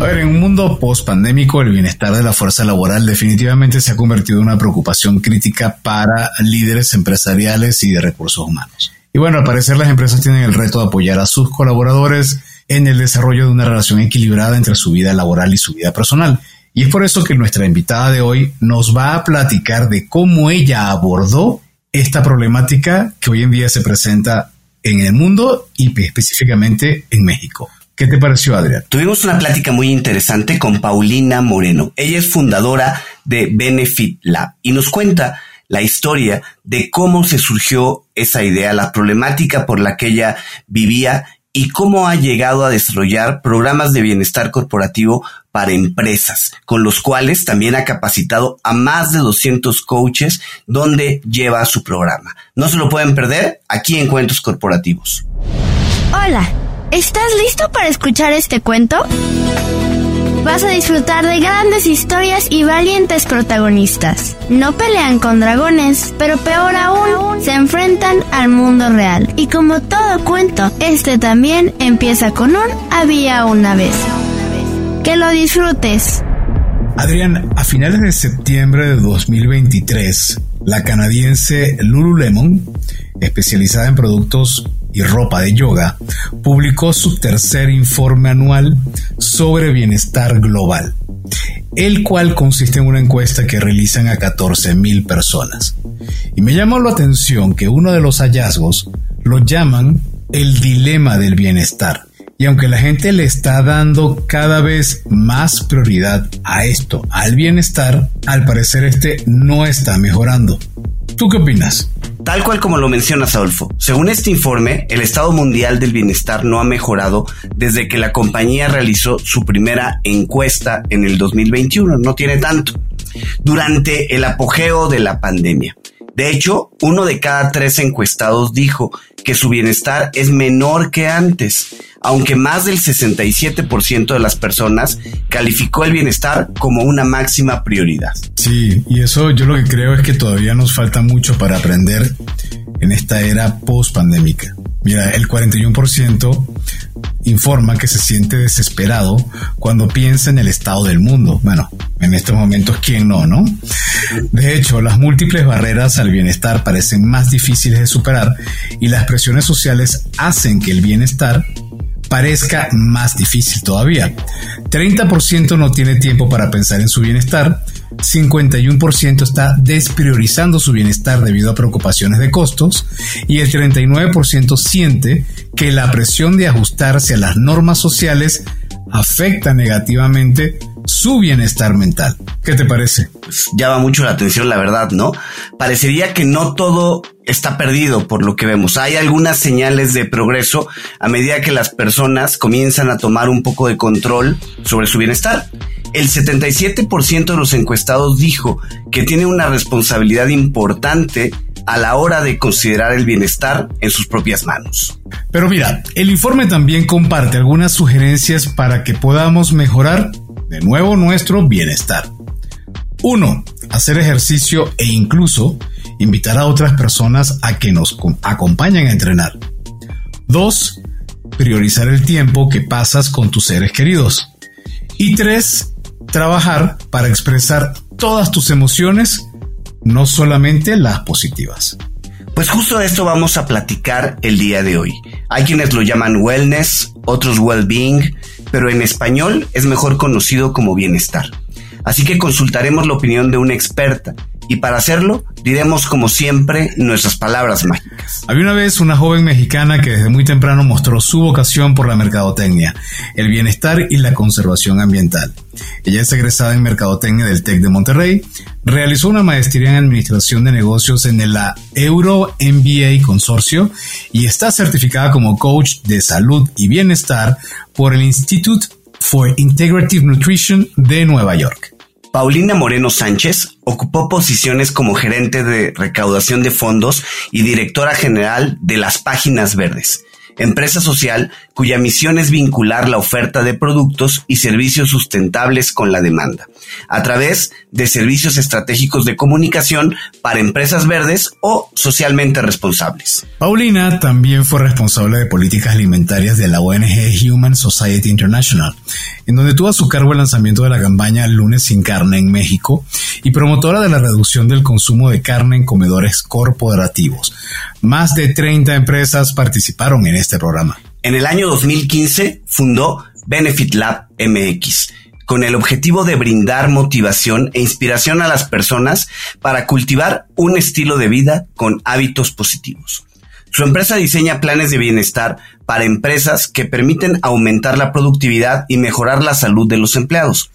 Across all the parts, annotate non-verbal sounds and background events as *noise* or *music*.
A ver, en un mundo post-pandémico, el bienestar de la fuerza laboral definitivamente se ha convertido en una preocupación crítica para líderes empresariales y de recursos humanos. Y bueno, al parecer las empresas tienen el reto de apoyar a sus colaboradores en el desarrollo de una relación equilibrada entre su vida laboral y su vida personal. Y es por eso que nuestra invitada de hoy nos va a platicar de cómo ella abordó esta problemática que hoy en día se presenta en el mundo y específicamente en México. ¿Qué te pareció, Adrián? Tuvimos una plática muy interesante con Paulina Moreno. Ella es fundadora de Benefit Lab y nos cuenta la historia de cómo se surgió esa idea, la problemática por la que ella vivía y cómo ha llegado a desarrollar programas de bienestar corporativo para empresas, con los cuales también ha capacitado a más de 200 coaches donde lleva su programa. No se lo pueden perder aquí en Cuentos Corporativos. Hola. ¿Estás listo para escuchar este cuento? Vas a disfrutar de grandes historias y valientes protagonistas. No pelean con dragones, pero peor aún, se enfrentan al mundo real. Y como todo cuento, este también empieza con un había una vez. Que lo disfrutes. Adrián, a finales de septiembre de 2023, la canadiense Lululemon, especializada en productos y ropa de yoga, publicó su tercer informe anual sobre bienestar global, el cual consiste en una encuesta que realizan a 14.000 personas. Y me llamó la atención que uno de los hallazgos lo llaman el dilema del bienestar. Y aunque la gente le está dando cada vez más prioridad a esto, al bienestar, al parecer este no está mejorando. ¿Tú qué opinas? Tal cual como lo mencionas, Adolfo. Según este informe, el estado mundial del bienestar no ha mejorado desde que la compañía realizó su primera encuesta en el 2021. No tiene tanto. Durante el apogeo de la pandemia. De hecho, uno de cada tres encuestados dijo que su bienestar es menor que antes, aunque más del 67% de las personas calificó el bienestar como una máxima prioridad. Sí, y eso yo lo que creo es que todavía nos falta mucho para aprender en esta era post-pandémica. Mira, el 41% informa que se siente desesperado cuando piensa en el estado del mundo. Bueno, en estos momentos, ¿quién no, no? De hecho, las múltiples barreras al bienestar parecen más difíciles de superar y las presiones sociales hacen que el bienestar parezca más difícil todavía. 30% no tiene tiempo para pensar en su bienestar, 51% está despriorizando su bienestar debido a preocupaciones de costos y el 39% siente que la presión de ajustarse a las normas sociales afecta negativamente su bienestar mental. ¿Qué te parece? Llama mucho la atención, la verdad, ¿no? Parecería que no todo está perdido por lo que vemos. Hay algunas señales de progreso a medida que las personas comienzan a tomar un poco de control sobre su bienestar. El 77% de los encuestados dijo que tiene una responsabilidad importante a la hora de considerar el bienestar en sus propias manos. Pero mira, el informe también comparte algunas sugerencias para que podamos mejorar de nuevo nuestro bienestar. 1. Hacer ejercicio e incluso invitar a otras personas a que nos acompañen a entrenar. 2. Priorizar el tiempo que pasas con tus seres queridos. Y 3. Trabajar para expresar todas tus emociones no solamente las positivas. Pues justo de esto vamos a platicar el día de hoy. Hay quienes lo llaman wellness, otros well-being, pero en español es mejor conocido como bienestar. Así que consultaremos la opinión de una experta y para hacerlo diremos como siempre nuestras palabras mágicas. Había una vez una joven mexicana que desde muy temprano mostró su vocación por la mercadotecnia, el bienestar y la conservación ambiental. Ella es egresada en mercadotecnia del TEC de Monterrey, realizó una maestría en administración de negocios en la Euro MBA Consorcio y está certificada como coach de salud y bienestar por el Institute for Integrative Nutrition de Nueva York. Paulina Moreno Sánchez ocupó posiciones como gerente de recaudación de fondos y directora general de las Páginas Verdes, empresa social cuya misión es vincular la oferta de productos y servicios sustentables con la demanda, a través de servicios estratégicos de comunicación para empresas verdes o socialmente responsables. Paulina también fue responsable de políticas alimentarias de la ONG Human Society International en donde tuvo a su cargo el lanzamiento de la campaña Lunes sin carne en México y promotora de la reducción del consumo de carne en comedores corporativos. Más de 30 empresas participaron en este programa. En el año 2015 fundó Benefit Lab MX con el objetivo de brindar motivación e inspiración a las personas para cultivar un estilo de vida con hábitos positivos. Su empresa diseña planes de bienestar para empresas que permiten aumentar la productividad y mejorar la salud de los empleados.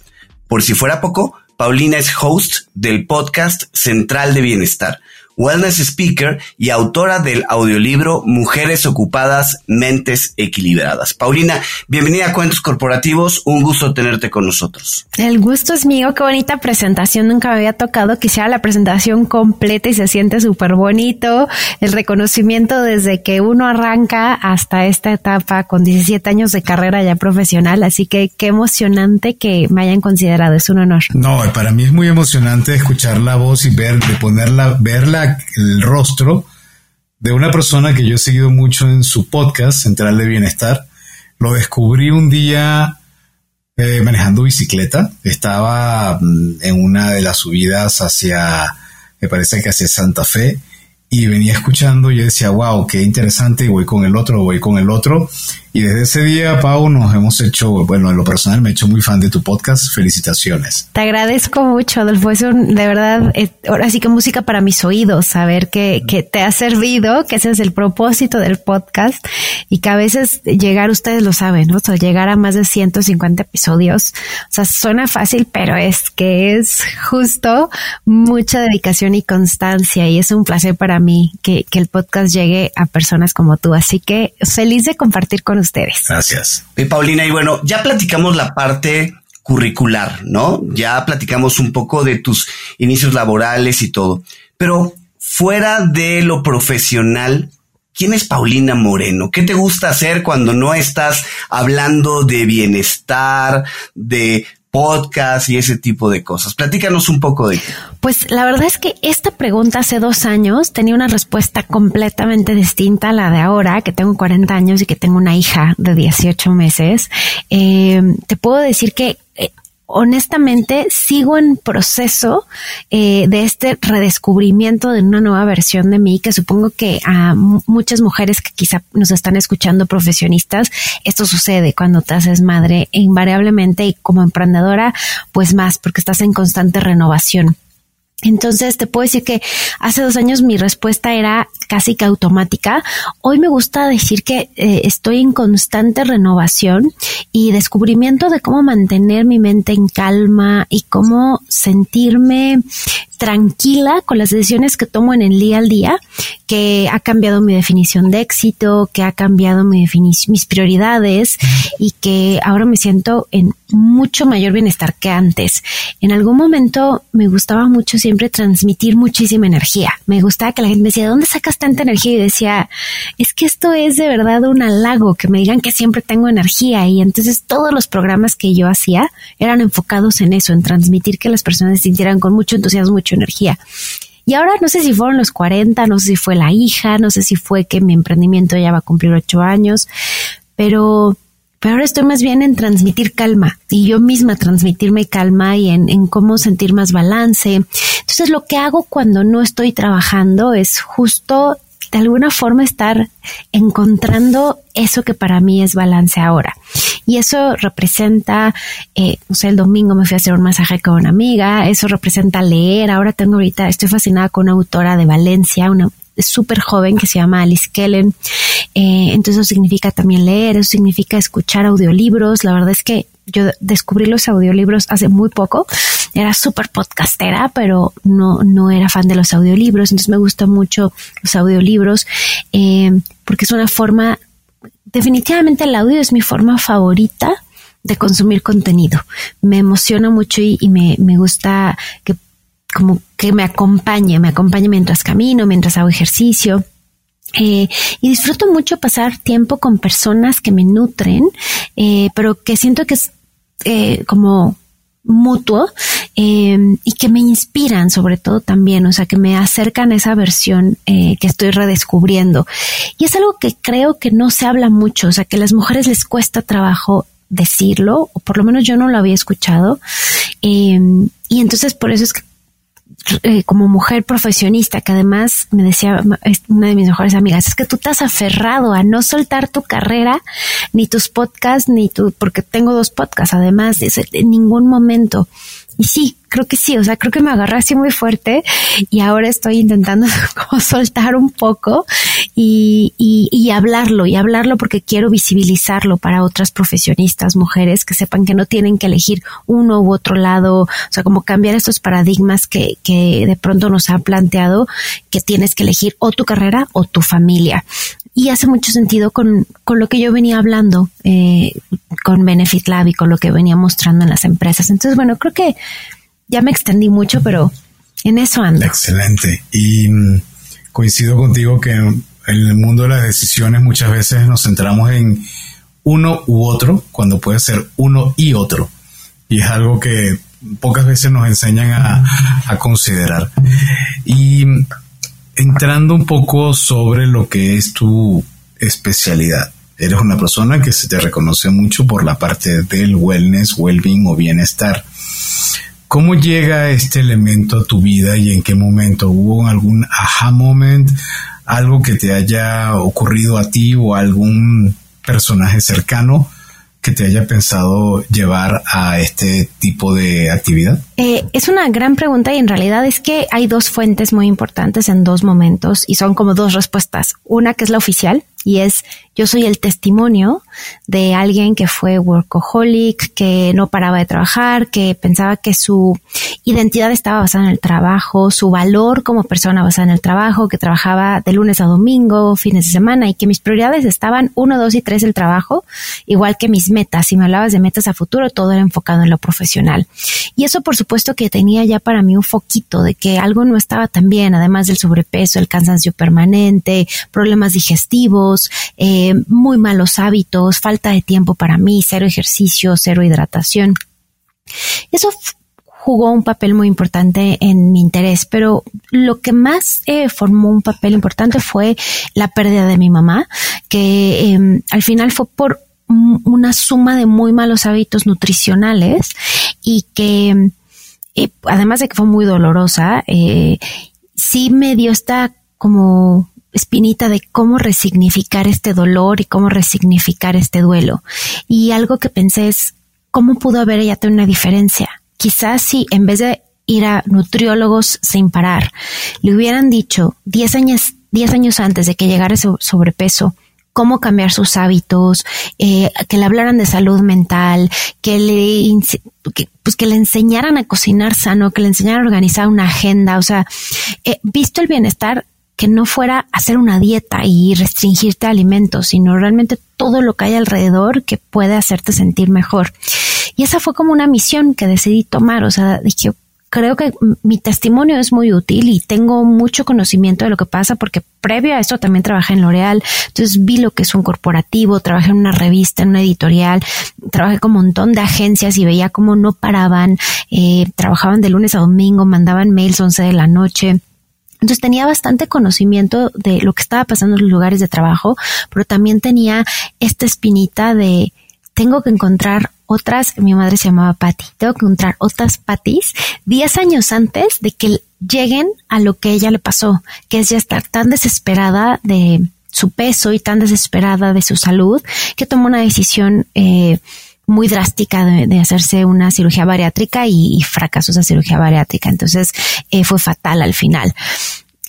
Por si fuera poco, Paulina es host del podcast Central de Bienestar, wellness speaker y autora del audiolibro Mujeres Ocupadas, Mentes Equilibradas. Paulina, bienvenida a Cuentos Corporativos, un gusto tenerte con nosotros. El gusto es mío, qué bonita presentación, nunca me había tocado que sea la presentación completa y se siente súper bonito, el reconocimiento desde que uno arranca hasta esta etapa con 17 años de carrera ya profesional, así que qué emocionante que me hayan considerado, es un honor. No, para mí es muy emocionante escuchar la voz y ver, de ponerla, verla el rostro de una persona que yo he seguido mucho en su podcast, Central de Bienestar. Lo descubrí un día eh, manejando bicicleta. Estaba mm, en una de las subidas hacia, me parece que hacia Santa Fe, y venía escuchando y yo decía, wow, qué interesante, voy con el otro, voy con el otro. Y desde ese día, Pau, nos hemos hecho, bueno, en lo personal me he hecho muy fan de tu podcast. Felicitaciones. Te agradezco mucho, Adolfo. Es un, de verdad, ahora sí que música para mis oídos, saber que, que te ha servido, que ese es el propósito del podcast y que a veces llegar, ustedes lo saben, ¿no? O sea, llegar a más de 150 episodios. O sea, suena fácil, pero es que es justo mucha dedicación y constancia y es un placer para mí que, que el podcast llegue a personas como tú. Así que feliz de compartir con. Gracias. Y Paulina, y bueno, ya platicamos la parte curricular, ¿no? Ya platicamos un poco de tus inicios laborales y todo, pero fuera de lo profesional, ¿quién es Paulina Moreno? ¿Qué te gusta hacer cuando no estás hablando de bienestar, de podcast y ese tipo de cosas. Platícanos un poco de Pues la verdad es que esta pregunta hace dos años tenía una respuesta completamente distinta a la de ahora, que tengo 40 años y que tengo una hija de 18 meses. Eh, te puedo decir que eh, honestamente sigo en proceso eh, de este redescubrimiento de una nueva versión de mí que supongo que a muchas mujeres que quizá nos están escuchando profesionistas esto sucede cuando te haces madre invariablemente y como emprendedora pues más porque estás en constante renovación. Entonces te puedo decir que hace dos años mi respuesta era casi que automática. Hoy me gusta decir que eh, estoy en constante renovación y descubrimiento de cómo mantener mi mente en calma y cómo sentirme tranquila con las decisiones que tomo en el día al día, que ha cambiado mi definición de éxito, que ha cambiado mi mis prioridades y que ahora me siento en mucho mayor bienestar que antes. En algún momento me gustaba mucho siempre transmitir muchísima energía. Me gustaba que la gente me decía, ¿dónde sacas tanta energía? Y decía, es que esto es de verdad un halago, que me digan que siempre tengo energía. Y entonces todos los programas que yo hacía eran enfocados en eso, en transmitir que las personas se sintieran con mucho entusiasmo, mucha energía. Y ahora no sé si fueron los 40, no sé si fue la hija, no sé si fue que mi emprendimiento ya va a cumplir ocho años, pero pero ahora estoy más bien en transmitir calma y yo misma transmitirme calma y en, cómo sentir más balance. Entonces lo que hago cuando no estoy trabajando es justo de alguna forma estar encontrando eso que para mí es balance ahora. Y eso representa, eh, no sé, el domingo me fui a hacer un masaje con una amiga, eso representa leer. Ahora tengo ahorita, estoy fascinada con una autora de Valencia, una súper joven que se llama Alice Kellen. Eh, entonces eso significa también leer, eso significa escuchar audiolibros. La verdad es que yo descubrí los audiolibros hace muy poco. Era súper podcastera, pero no, no era fan de los audiolibros. Entonces me gustan mucho los audiolibros eh, porque es una forma, definitivamente el audio es mi forma favorita de consumir contenido. Me emociona mucho y, me, me gusta que como que me acompañe, me acompañe mientras camino, mientras hago ejercicio. Eh, y disfruto mucho pasar tiempo con personas que me nutren, eh, pero que siento que es eh, como mutuo eh, y que me inspiran sobre todo también, o sea, que me acercan a esa versión que estoy redescubriendo. Y es algo que creo que no se habla mucho, o sea, que a las mujeres les cuesta trabajo decirlo, o por lo menos yo no lo había escuchado. Y entonces por eso es que eh, como mujer profesionista, que además me decía una de mis mejores amigas, es que tú has aferrado a no soltar tu carrera, ni tus podcasts, ni tu, porque tengo dos podcasts además, en ningún momento. Y sí, creo que sí, o sea, creo que me agarré así muy fuerte y ahora estoy intentando *laughs* como soltar un poco y, y, y, hablarlo y hablarlo porque quiero visibilizarlo para otras profesionistas, mujeres que sepan que no tienen que elegir uno u otro lado, o sea, como cambiar estos paradigmas que, que de pronto nos han planteado que tienes que elegir o tu carrera o tu familia y hace mucho sentido con, con lo que yo venía hablando eh, con Benefit Lab y con lo que venía mostrando en las empresas. Entonces, bueno, creo que ya me extendí mucho, pero en eso ando. Excelente. Y mm, coincido contigo que en el mundo de las decisiones muchas veces nos centramos en uno u otro, cuando puede ser uno y otro. Y es algo que pocas veces nos enseñan a, a considerar. Y mm, entrando un poco sobre lo que es tu especialidad. Eres una persona que se te reconoce mucho por la parte del wellness, well-being o bienestar. ¿Cómo llega este elemento a tu vida y en qué momento? ¿Hubo algún aha moment? ¿Algo que te haya ocurrido a ti o algún personaje cercano que te haya pensado llevar a este tipo de actividad? Eh, es una gran pregunta y en realidad es que hay dos fuentes muy importantes en dos momentos y son como dos respuestas. Una que es la oficial y es yo soy el testimonio de alguien que fue workaholic, que no paraba de trabajar, que pensaba que su identidad estaba basada en el trabajo, su valor como persona basada en el trabajo, que trabajaba de lunes a domingo, fines de semana y que mis prioridades estaban uno, dos y tres el trabajo, igual que mis metas. Si me hablabas de metas a futuro, todo era enfocado en lo profesional. Y eso por supuesto que tenía ya para mí un foquito de que algo no estaba tan bien, además del sobrepeso, el cansancio permanente, problemas digestivos, eh, muy malos hábitos, falta de tiempo para mí, cero ejercicio, cero hidratación. Eso jugó un papel muy importante en mi interés, pero lo que más eh, formó un papel importante fue la pérdida de mi mamá, que em, al final fue por una suma de muy malos hábitos nutricionales y que eh, además de que fue muy dolorosa, eh, sí me dio esta como espinita de cómo resignificar este dolor y cómo resignificar este duelo. Y algo que pensé es, ¿cómo pudo haber ella tenido una diferencia? Quizás si en vez de ir a nutriólogos sin parar, le hubieran dicho 10 años, 10 años antes de que llegara ese sobrepeso, cómo cambiar sus hábitos, eh, que le hablaran de salud mental, que le, pues que le enseñaran a cocinar sano, que le enseñaran a organizar una agenda, o sea, eh, visto el bienestar, que no fuera hacer una dieta y restringirte alimentos, sino realmente todo lo que hay alrededor que puede hacerte sentir mejor. Y esa fue como una misión que decidí tomar, o sea, dije, creo que mi testimonio es muy útil y tengo mucho conocimiento de lo que pasa porque previo a esto también trabajé en L'Oreal, entonces vi lo que es un corporativo, trabajé en una revista, en una editorial, trabajé con un montón de agencias y veía cómo no paraban, eh, trabajaban de lunes a domingo, mandaban mails 11 de la noche. Entonces tenía bastante conocimiento de lo que estaba pasando en los lugares de trabajo, pero también tenía esta espinita de tengo que encontrar otras, mi madre se llamaba Patty, tengo que encontrar otras Patties 10 años antes de que lleguen a lo que ella le pasó, que es ya estar tan desesperada de su peso y tan desesperada de su salud que tomó una decisión eh, muy drástica de, hacerse una cirugía bariátrica y, fracasó esa cirugía bariátrica. Entonces eh, fue fatal al final.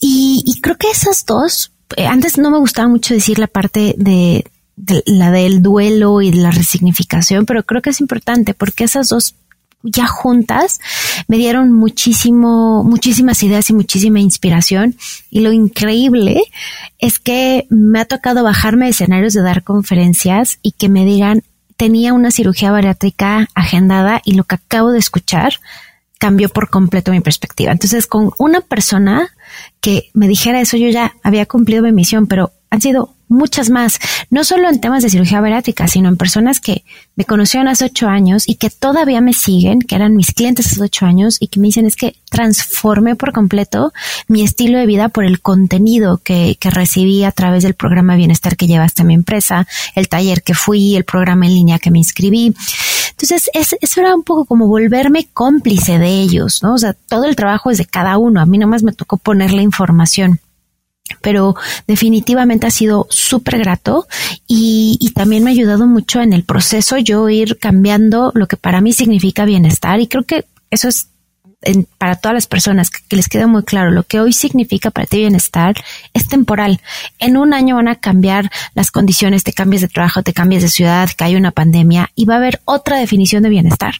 Y, creo que esas dos, eh, antes no me gustaba mucho decir la parte de, la del duelo y de la resignificación, pero creo que es importante porque esas dos ya juntas me dieron muchísimo, muchísimas ideas y muchísima inspiración. Y lo increíble es que me ha tocado bajarme de escenarios de dar conferencias y que me digan, tenía una cirugía bariátrica agendada y lo que acabo de escuchar cambió por completo mi perspectiva. Entonces, con una persona que me dijera eso, yo ya había cumplido mi misión, pero han sido muchas más, no solo en temas de cirugía bariátrica, sino en personas que me conocieron hace ocho años y que todavía me siguen, que eran mis clientes hace ocho años y que me dicen es que transformé por completo mi estilo de vida por el contenido que, que recibí a través del programa de bienestar que llevaste a mi empresa, el taller que fui, el programa en línea que me inscribí. Entonces, es, eso era un poco como volverme cómplice de ellos, ¿no? O sea, todo el trabajo es de cada uno. A mí nomás me tocó poner la información pero definitivamente ha sido súper grato y, y, también me ha ayudado mucho en el proceso yo ir cambiando lo que para mí significa bienestar y creo que eso es para todas las personas que, les quede muy claro, lo que hoy significa para ti bienestar es temporal. En un año van a cambiar las condiciones, te cambias de trabajo, te cambias de ciudad, que hay una pandemia y va a haber otra definición de bienestar.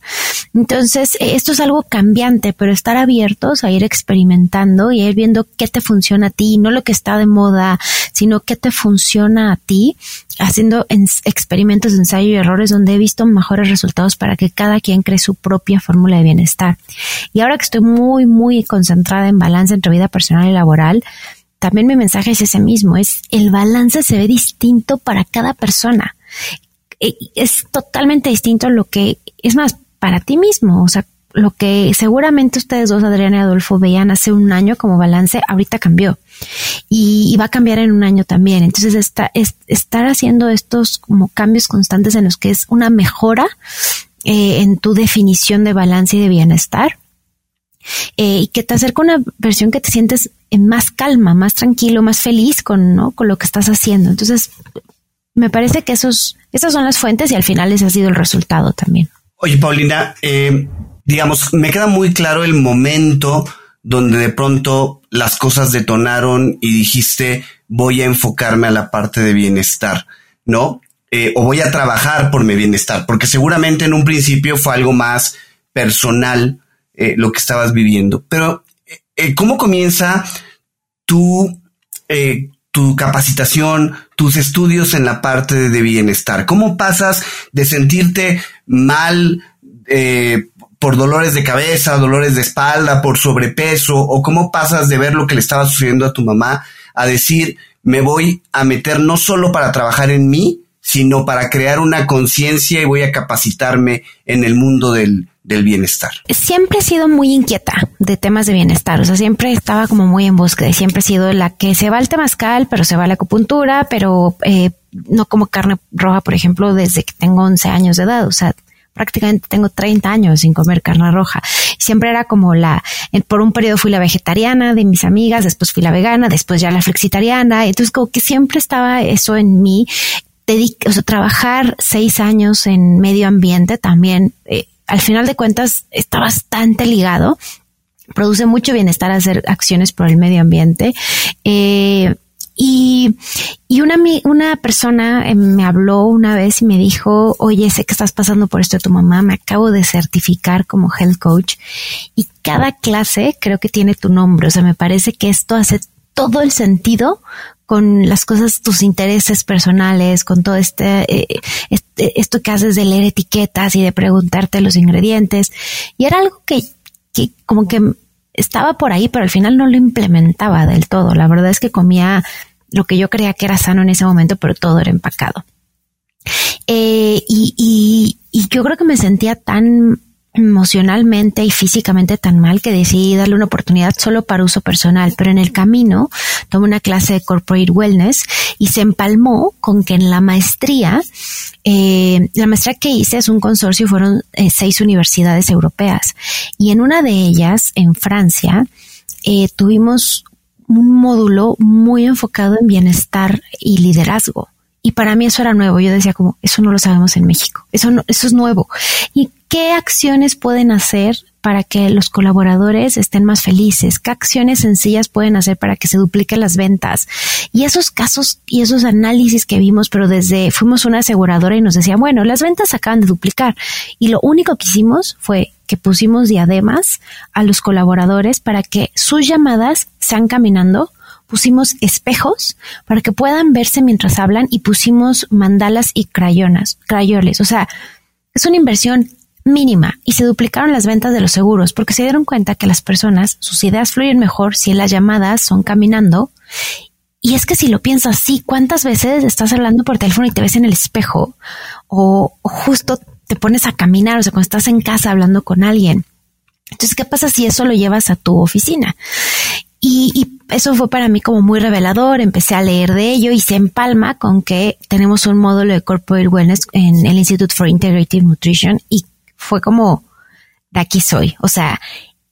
Entonces, eh, esto es algo cambiante, pero estar abiertos a ir experimentando y ir viendo qué te funciona a ti, no lo que está de moda, sino qué te funciona a ti haciendo experimentos de ensayo y errores donde he visto mejores resultados para que cada quien cree su propia fórmula de bienestar. Y ahora que estoy muy, muy concentrada en balance entre vida personal y laboral, también mi mensaje es ese mismo, es el balance se ve distinto para cada persona. E, es totalmente distinto lo que, es más, para ti mismo, o sea, lo que seguramente ustedes dos, Adriana y Adolfo, veían hace un año como balance, ahorita cambió y, va a cambiar en un año también. Entonces, está, es, estar haciendo estos como cambios constantes en los que es una mejora eh, en tu definición de balance y de bienestar. Eh, y que te acerca una versión que te sientes en más calma, más tranquilo, más feliz con, ¿no? con lo que estás haciendo. Entonces, me parece que esos, esas son las fuentes y al final ese ha sido el resultado también. Oye, Paulina, eh, digamos, me queda muy claro el momento donde de pronto las cosas detonaron y dijiste, voy a enfocarme a la parte de bienestar, ¿no? Eh, o voy a trabajar por mi bienestar, porque seguramente en un principio fue algo más personal eh, lo que estabas viviendo. Pero, eh, ¿cómo comienza tu, tu capacitación, tus estudios en la parte de bienestar? ¿Cómo pasas de sentirte mal, por dolores de cabeza, dolores de espalda, por sobrepeso, o cómo pasas de ver lo que le estaba sucediendo a tu mamá a decir, me voy a meter no solo para trabajar en mí, sino para crear una conciencia y voy a capacitarme en el mundo del, del bienestar. Siempre he sido muy inquieta de temas de bienestar, o sea, siempre estaba como muy en búsqueda, siempre he sido la que se va al temazcal, pero se va a la acupuntura, pero eh, no como carne roja, por ejemplo, desde que tengo 11 años de edad, o sea, prácticamente tengo 30 años sin comer carne roja. Siempre era como la, por un periodo fui la vegetariana de mis amigas, después fui la vegana, después ya la flexitariana. Entonces como que siempre estaba eso en mí. trabajar seis años en medio ambiente también, eh, al final de cuentas, está bastante ligado produce mucho bienestar hacer acciones por el medio ambiente. Eh, y, y una, una persona eh, me habló una vez y me dijo, oye, sé que estás pasando por esto de tu mamá, me acabo de certificar como health coach y cada clase creo que tiene tu nombre. O sea, me parece que esto hace todo el sentido con las cosas, tus intereses personales, con todo este, eh, este, esto que haces de leer etiquetas y de preguntarte los ingredientes. Y era algo que, que como que estaba por ahí, pero al final no lo implementaba del todo. La verdad es que comía lo que yo creía que era sano en ese momento, pero todo era empacado. Eh, y, y, y yo creo que me sentía tan emocionalmente y físicamente tan mal que decidí darle una oportunidad solo para uso personal, pero en el camino tomé una clase de corporate wellness y se empalmó con que en la maestría, eh, la maestría que hice es un consorcio, fueron eh, seis universidades europeas y en una de ellas, en Francia, eh, tuvimos un módulo muy enfocado en bienestar y liderazgo. Y para mí eso era nuevo. Yo decía como, eso no lo sabemos en México. Eso no, eso es nuevo. ¿Y qué acciones pueden hacer para que los colaboradores estén más felices? ¿Qué acciones sencillas pueden hacer para que se dupliquen las ventas? Y esos casos y esos análisis que vimos, pero desde fuimos una aseguradora y nos decía, bueno, las ventas acaban de duplicar. Y lo único que hicimos fue que pusimos diademas a los colaboradores para que sus llamadas sean caminando pusimos espejos para que puedan verse mientras hablan y pusimos mandalas y crayonas, crayoles. O sea, es una inversión mínima y se duplicaron las ventas de los seguros porque se dieron cuenta que las personas, sus ideas fluyen mejor si las llamadas son caminando y es que si lo piensas así, ¿cuántas veces estás hablando por teléfono y te ves en el espejo? O, justo te pones a caminar, o sea, cuando estás en casa hablando con alguien. Entonces, ¿qué pasa si eso lo llevas a tu oficina? Y, eso fue para mí como muy revelador. Empecé a leer de ello y se empalma con que tenemos un módulo de Corporate Wellness en el Institute for Integrative Nutrition y fue como de aquí soy. O sea,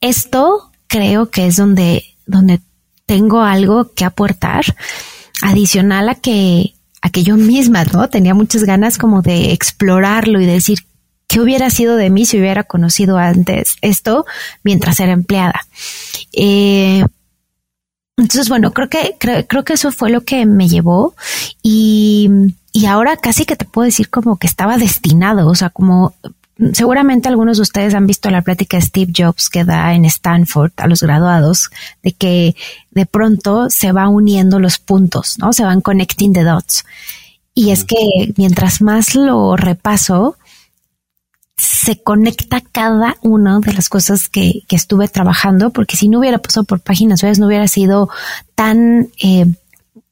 esto creo que es donde, donde tengo algo que aportar adicional a que, a que yo misma, ¿no? Tenía muchas ganas como de explorarlo y de decir, ¿qué hubiera sido de mí si hubiera conocido antes esto mientras era empleada? Eh, entonces, bueno, creo que, creo, creo, que eso fue lo que me llevó y, y ahora casi que te puedo decir como que estaba destinado, o sea, como seguramente algunos de ustedes han visto la plática de Steve Jobs que da en Stanford a los graduados, de que de pronto se va uniendo los puntos, ¿no? Se van connecting the dots. Y es que mientras más lo repaso, se conecta cada una de las cosas que, que estuve trabajando, porque si no hubiera pasado por páginas web, no hubiera sido tan eh,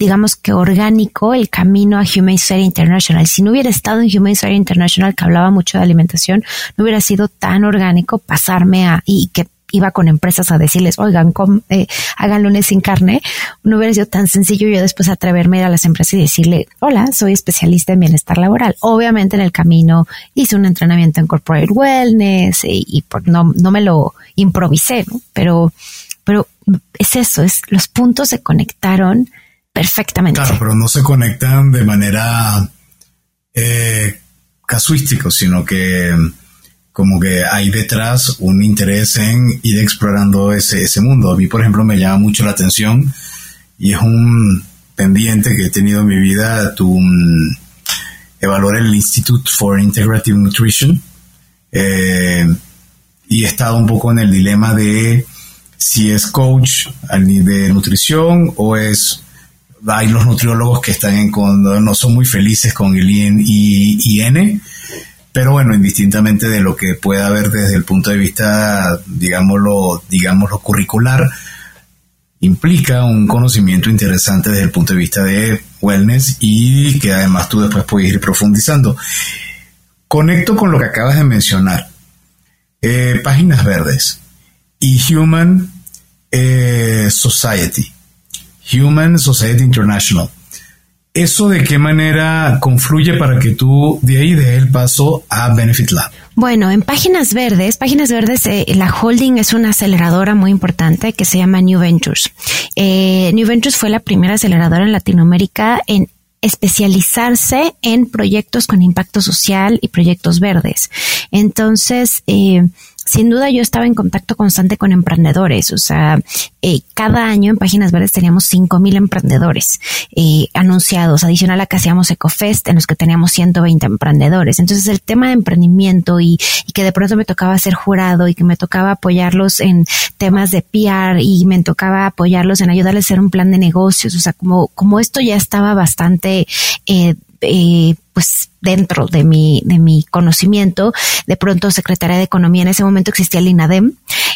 digamos que orgánico el camino a Humane Society International. Si no hubiera estado en Humane Society International, que hablaba mucho de alimentación, no hubiera sido tan orgánico pasarme a, y que iba con empresas a decirles, oigan, eh, hagan lunes sin carne, no hubiera sido tan sencillo yo después atreverme a ir a las empresas y decirle, hola, soy especialista en bienestar laboral. Obviamente en el camino hice un entrenamiento en corporate wellness y, y no, no me lo improvisé, ¿no? pero, pero es eso, es los puntos se conectaron perfectamente. Claro, pero no se conectan de manera eh, casuística, sino que como que hay detrás un interés en ir explorando ese, ese mundo. A mí, por ejemplo, me llama mucho la atención y es un pendiente que he tenido en mi vida, tu um, evaluar el Institute for Integrative Nutrition eh, y he estado un poco en el dilema de si es coach de nutrición o es hay los nutriólogos que están en no son muy felices con el IN y N, pero bueno, indistintamente de lo que pueda haber desde el punto de vista, digámoslo, digámoslo curricular, implica un conocimiento interesante desde el punto de vista de wellness y que además tú después puedes ir profundizando. Conecto con lo que acabas de mencionar. Eh, páginas verdes y Human eh, Society. Human Society International. ¿Eso de qué manera confluye para que tú de ahí des el paso a Benefit Lab? Bueno, en Páginas Verdes, Páginas Verdes, eh, la holding es una aceleradora muy importante que se llama New Ventures. Eh, New Ventures fue la primera aceleradora en Latinoamérica en especializarse en proyectos con impacto social y proyectos verdes. Entonces, eh, sin duda yo estaba en contacto constante con emprendedores, o sea, eh, cada año en Páginas Verdes teníamos cinco mil emprendedores eh, anunciados, adicional a que hacíamos EcoFest en los que teníamos 120 emprendedores. Entonces el tema de emprendimiento y, y, que de pronto me tocaba ser jurado y que me tocaba apoyarlos en temas de PR y me tocaba apoyarlos en ayudarles a hacer un plan de negocios, o sea, como, como esto ya estaba bastante... Eh, eh, pues dentro de mi, de mi conocimiento, de pronto Secretaría de Economía, en ese momento existía el INADEM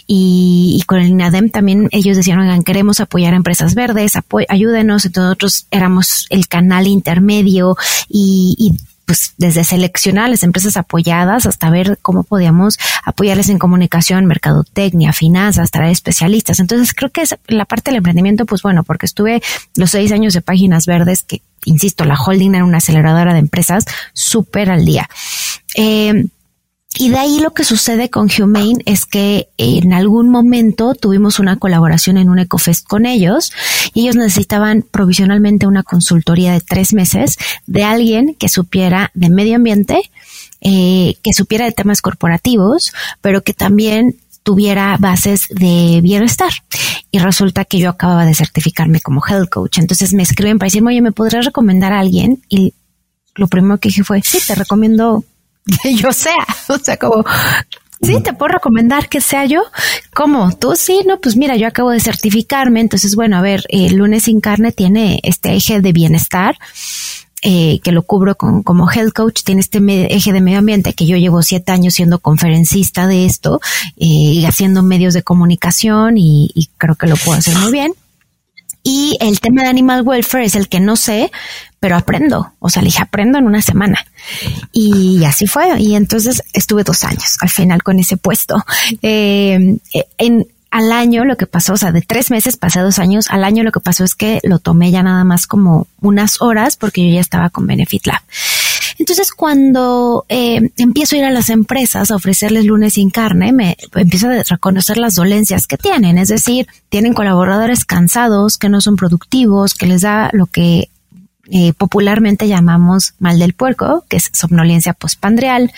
y, con el INADEM también ellos decían, oigan, queremos apoyar a empresas verdes, ayúdenos, entonces nosotros éramos el canal intermedio y, y pues desde seleccionar a las empresas apoyadas hasta ver cómo podíamos apoyarles en comunicación, mercadotecnia, finanzas, traer especialistas. Entonces creo que es la parte del emprendimiento, pues bueno, porque estuve los seis años de Páginas Verdes, que insisto, la holding era una aceleradora de empresas súper al día. Eh, y de ahí lo que sucede con Humane es que en algún momento tuvimos una colaboración en un EcoFest con ellos y ellos necesitaban provisionalmente una consultoría de tres meses de alguien que supiera de medio ambiente, eh, que supiera de temas corporativos, pero que también tuviera bases de bienestar. Y resulta que yo acababa de certificarme como health coach. Entonces me escriben para decirme, oye, ¿me podrías recomendar a alguien? Y lo primero que dije fue, sí, te recomiendo *laughs* que yo sea. *laughs* O sea, como, sí, te puedo recomendar que sea yo. ¿Cómo? Tú sí, no, pues mira, yo acabo de certificarme. Entonces, bueno, a ver, el lunes sin carne tiene este eje de bienestar. Eh, que lo cubro con, como health coach, tiene este eje de medio ambiente que yo llevo siete años siendo conferencista de esto eh, y haciendo medios de comunicación y, y creo que lo puedo hacer muy bien Y el tema de animal welfare es el que no sé, pero aprendo. O sea, le dije, aprendo en una semana. Y así fue. Y entonces estuve dos años al final con ese puesto. Eh, en, al año lo que pasó, o sea, de tres meses pasé dos años, al año lo que pasó es que lo tomé ya nada más como unas horas porque yo ya estaba con Benefit Lab. Entonces, cuando eh, empiezo a ir a las empresas a ofrecerles lunes sin carne, me empiezo a reconocer las dolencias que tienen. Es decir, tienen colaboradores cansados, que no son productivos, que les da lo que eh, popularmente llamamos mal del puerco, que es somnolencia postpandreal,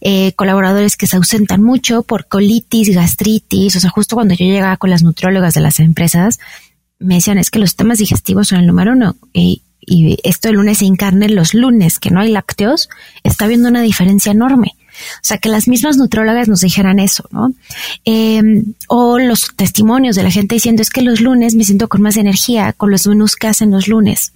eh, colaboradores que se ausentan mucho por colitis, gastritis, o sea, justo cuando yo llegaba con las nutriólogas de las empresas, me decían es que los temas digestivos son el número uno y, esto de lunes sin carne, los lunes que no hay lácteos, está viendo una diferencia enorme. O sea, que las mismas nutrólogas nos dijeran eso, ¿no? Em, o los testimonios de la gente diciendo es que los lunes me siento con más energía con los menús que hacen los lunes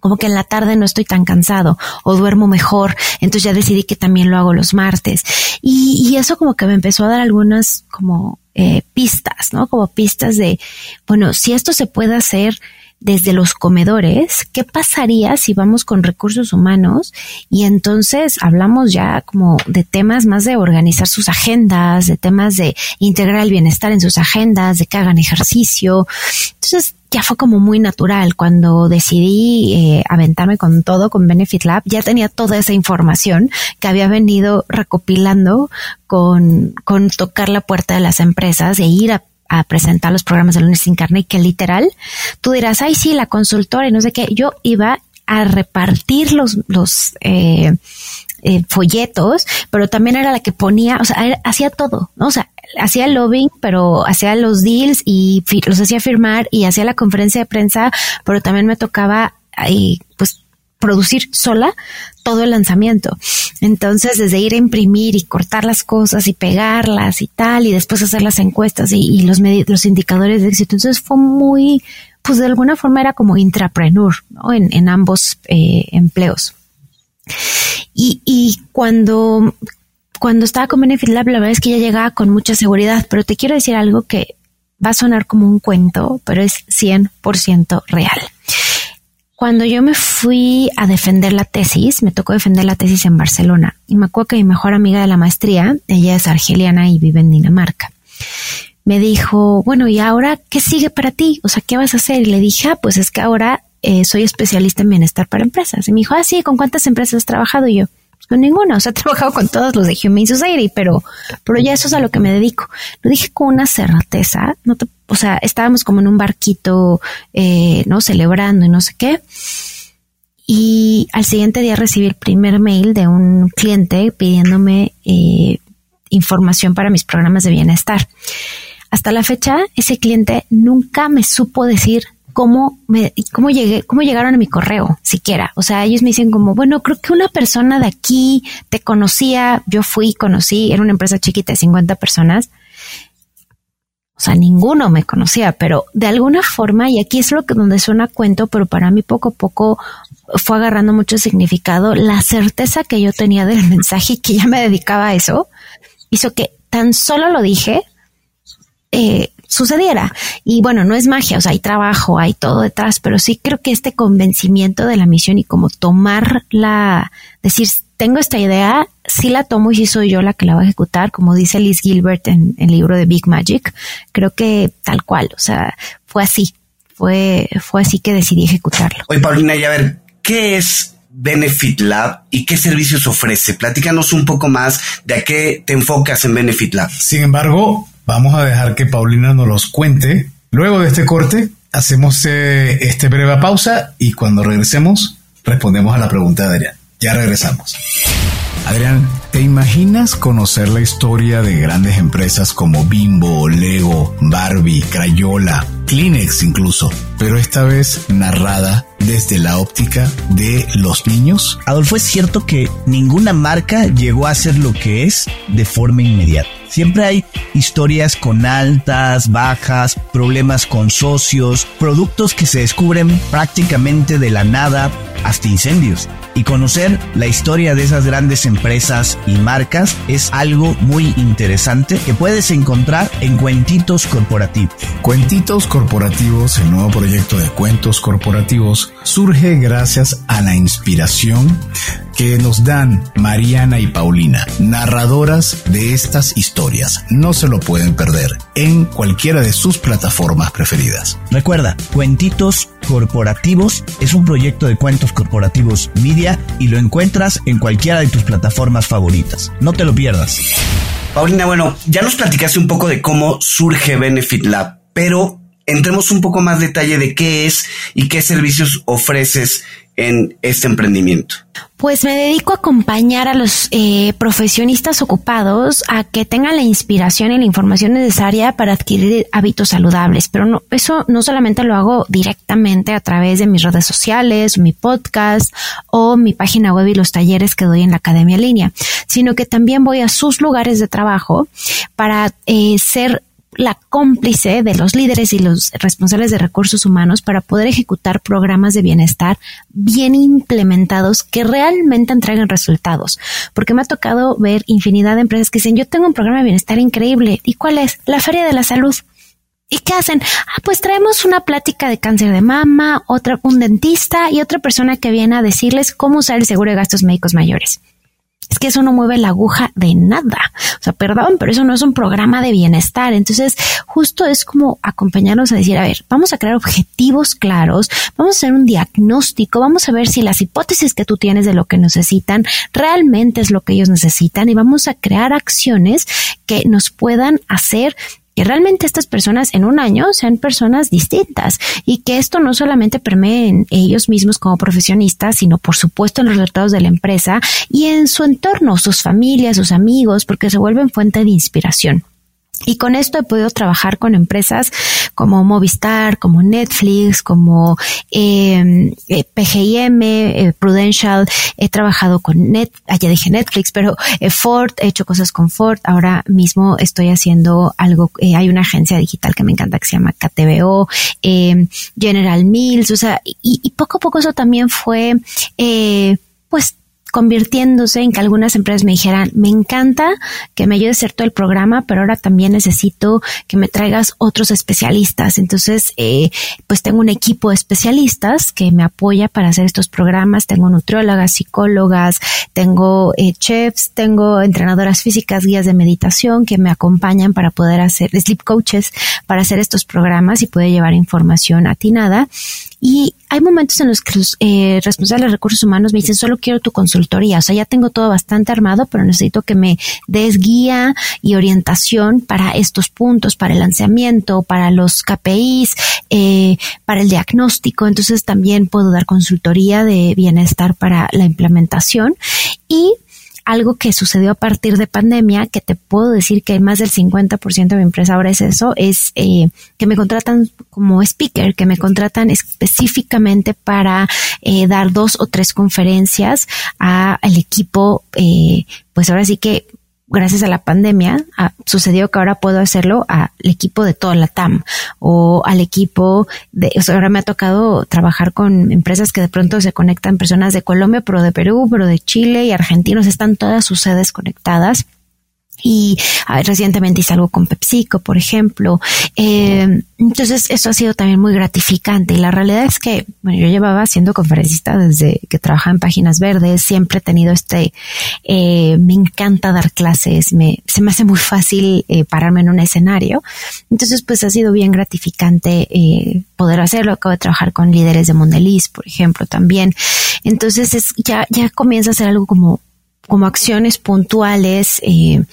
como que en la tarde no estoy tan cansado o duermo mejor, entonces ya decidí que también lo hago los martes. Y, y eso como que me empezó a dar algunas como eh, pistas, ¿no? Como pistas de, bueno, si esto se puede hacer desde los comedores, ¿qué pasaría si vamos con recursos humanos? Y entonces hablamos ya como de temas más de organizar sus agendas, de temas de integrar el bienestar en sus agendas, de que hagan ejercicio. Entonces ya fue como muy natural cuando decidí eh, aventarme con todo, con Benefit Lab, ya tenía toda esa información que había venido recopilando con, con tocar la puerta de las empresas e ir a a presentar los programas de lunes sin carne que literal, tú dirás, ay, sí, la consultora y no sé qué, yo iba a repartir los, los eh, eh, folletos, pero también era la que ponía, o sea, hacía todo, ¿no? O sea, hacía el lobbying, pero hacía los deals y los hacía firmar y hacía la conferencia de prensa, pero también me tocaba ahí, pues, producir sola todo el lanzamiento. Entonces, desde ir a imprimir y cortar las cosas y pegarlas y tal, y después hacer las encuestas y, los, los indicadores de éxito. Entonces, fue muy, pues de alguna forma era como intrapreneur, ¿no? En, en ambos eh, empleos. Y, cuando, cuando estaba con Benefit Lab, la verdad es que ya llegaba con mucha seguridad, pero te quiero decir algo que va a sonar como un cuento, pero es 100% real. Cuando yo me fui a defender la tesis, me tocó defender la tesis en Barcelona. Y me acuerdo que mi mejor amiga de la maestría, ella es argeliana y vive en Dinamarca, me dijo, bueno, ¿y ahora qué sigue para ti? O sea, ¿qué vas a hacer? Y le dije, ah, pues es que ahora eh, soy especialista en bienestar para empresas. Y me dijo, ah, sí, ¿con cuántas empresas has trabajado? Y yo, con ninguna. O sea, *laughs* he trabajado con todos los de Human Society, pero, pero ya eso es a lo que me dedico. Lo dije con una certeza, no te o sea, estábamos como en un barquito, eh, ¿no? Celebrando y no sé qué. Y al siguiente día recibí el primer mail de un cliente pidiéndome eh, información para mis programas de bienestar. Hasta la fecha, ese cliente nunca me supo decir cómo me, cómo llegué, cómo llegaron a mi correo, siquiera. O sea, ellos me dicen como, bueno, creo que una persona de aquí te conocía, yo fui, conocí, era una empresa chiquita de 50 personas, o sea, ninguno me conocía, pero de alguna forma, y aquí es lo que donde suena cuento, pero para mí poco a poco fue agarrando mucho significado, la certeza que yo tenía del *laughs* mensaje y que ya me dedicaba a eso, hizo que tan solo lo dije, eh, sucediera. Y bueno, no es magia, o sea, hay trabajo, hay todo detrás, pero sí creo que este convencimiento de la misión y como tomar la, decir, tengo esta idea, sí la tomo y sí soy yo la que la va a ejecutar, como dice Liz Gilbert en el libro de Big Magic, creo que tal cual, o sea, fue así, fue, fue así que decidí ejecutarlo. Oye, Paulina, y a ver, ¿qué es Benefit Lab y qué servicios ofrece? Platícanos un poco más de a qué te enfocas en Benefit Lab. Sin embargo, vamos a dejar que Paulina nos los cuente. Luego de este corte, hacemos eh, este breve pausa y cuando regresemos, respondemos a la pregunta de Adrián. Ya regresamos. Adrián, ¿te imaginas conocer la historia de grandes empresas como Bimbo, Lego, Barbie, Crayola, Kleenex incluso, pero esta vez narrada desde la óptica de los niños? Adolfo, es cierto que ninguna marca llegó a ser lo que es de forma inmediata. Siempre hay historias con altas, bajas, problemas con socios, productos que se descubren prácticamente de la nada, hasta incendios. Y conocer la historia de esas grandes empresas y marcas es algo muy interesante que puedes encontrar en Cuentitos Corporativos. Cuentitos Corporativos, el nuevo proyecto de cuentos corporativos, surge gracias a la inspiración que nos dan Mariana y Paulina, narradoras de estas historias. No se lo pueden perder en cualquiera de sus plataformas preferidas. Recuerda, Cuentitos Corporativos es un proyecto de cuentos corporativos media y lo encuentras en cualquiera de tus plataformas favoritas. No te lo pierdas. Paulina, bueno, ya nos platicaste un poco de cómo surge Benefit Lab, pero entremos un poco más detalle de qué es y qué servicios ofreces en este emprendimiento? Pues me dedico a acompañar a los eh, profesionistas ocupados a que tengan la inspiración y la información necesaria para adquirir hábitos saludables. Pero no, eso no solamente lo hago directamente a través de mis redes sociales, mi podcast o mi página web y los talleres que doy en la Academia Línea, sino que también voy a sus lugares de trabajo para eh, ser la cómplice de los líderes y los responsables de recursos humanos para poder ejecutar programas de bienestar bien implementados que realmente entreguen resultados. Porque me ha tocado ver infinidad de empresas que dicen, yo tengo un programa de bienestar increíble. ¿Y cuál es? La Feria de la Salud. ¿Y qué hacen? Ah, pues traemos una plática de cáncer de mama, otra, un dentista y otra persona que viene a decirles cómo usar el seguro de gastos médicos mayores es que eso no mueve la aguja de nada. O sea, perdón, pero eso no es un programa de bienestar. Entonces, justo es como acompañarnos a decir, a ver, vamos a crear objetivos claros, vamos a hacer un diagnóstico, vamos a ver si las hipótesis que tú tienes de lo que necesitan realmente es lo que ellos necesitan y vamos a crear acciones que nos puedan hacer que realmente estas personas en un año sean personas distintas y que esto no solamente permee en ellos mismos como profesionistas, sino por supuesto en los resultados de la empresa y en su entorno, sus familias, sus amigos, porque se vuelven fuente de inspiración. Y con esto he podido trabajar con empresas como Movistar, como Netflix, como em, eh, PGIM, eh, Prudential. He trabajado con Net, ah, ya dije Netflix, pero eh, Ford, he hecho cosas con Ford. Ahora mismo estoy haciendo algo, eh, hay una agencia digital que me encanta que se llama KTBO, em, General Mills, o sea, y, y, poco a poco eso también fue, pues convirtiéndose en que algunas empresas me dijeran, me encanta que me ayudes a hacer todo el programa, pero ahora también necesito que me traigas otros especialistas. Entonces, eh, pues tengo un equipo de especialistas que me apoya para hacer estos programas. Tengo nutriólogas, psicólogas, tengo eh, chefs, tengo entrenadoras físicas, guías de meditación que me acompañan para poder hacer, sleep coaches, para hacer estos programas y poder llevar información atinada. Y hay momentos en los que los eh, responsables de recursos humanos me dicen, solo quiero tu consultoría, o sea, ya tengo todo bastante armado, pero necesito que me des guía y orientación para estos puntos, para el lanzamiento, para los KPIs, eh, para el diagnóstico. Entonces también puedo dar consultoría de bienestar para la implementación y algo que sucedió a partir de pandemia, que te puedo decir que más del 50% de mi empresa ahora es eso, es eh, que me contratan como speaker, que me contratan específicamente para eh, dar dos o tres conferencias al equipo, eh, pues ahora sí que gracias a la pandemia, ah, sucedió que ahora puedo hacerlo al equipo de toda la TAM o al equipo de, o sea, ahora me ha tocado trabajar con empresas que de pronto se conectan personas de Colombia, pero de Perú, pero de Chile y argentinos, están todas sus sedes conectadas y recientemente hice algo con PepsiCo, por ejemplo. Eh, entonces, eso ha sido también muy gratificante. Y la realidad es que, bueno, yo llevaba siendo conferencista desde que trabajaba en Páginas Verdes, siempre he tenido este, eh, me encanta dar clases, me, se me hace muy fácil eh, pararme en un escenario. Entonces, pues ha sido bien gratificante poder hacerlo. Acabo de trabajar con líderes de Mondeliz, por ejemplo, también. Entonces, es, ya, ya comienza a ser algo como como acciones puntuales eh,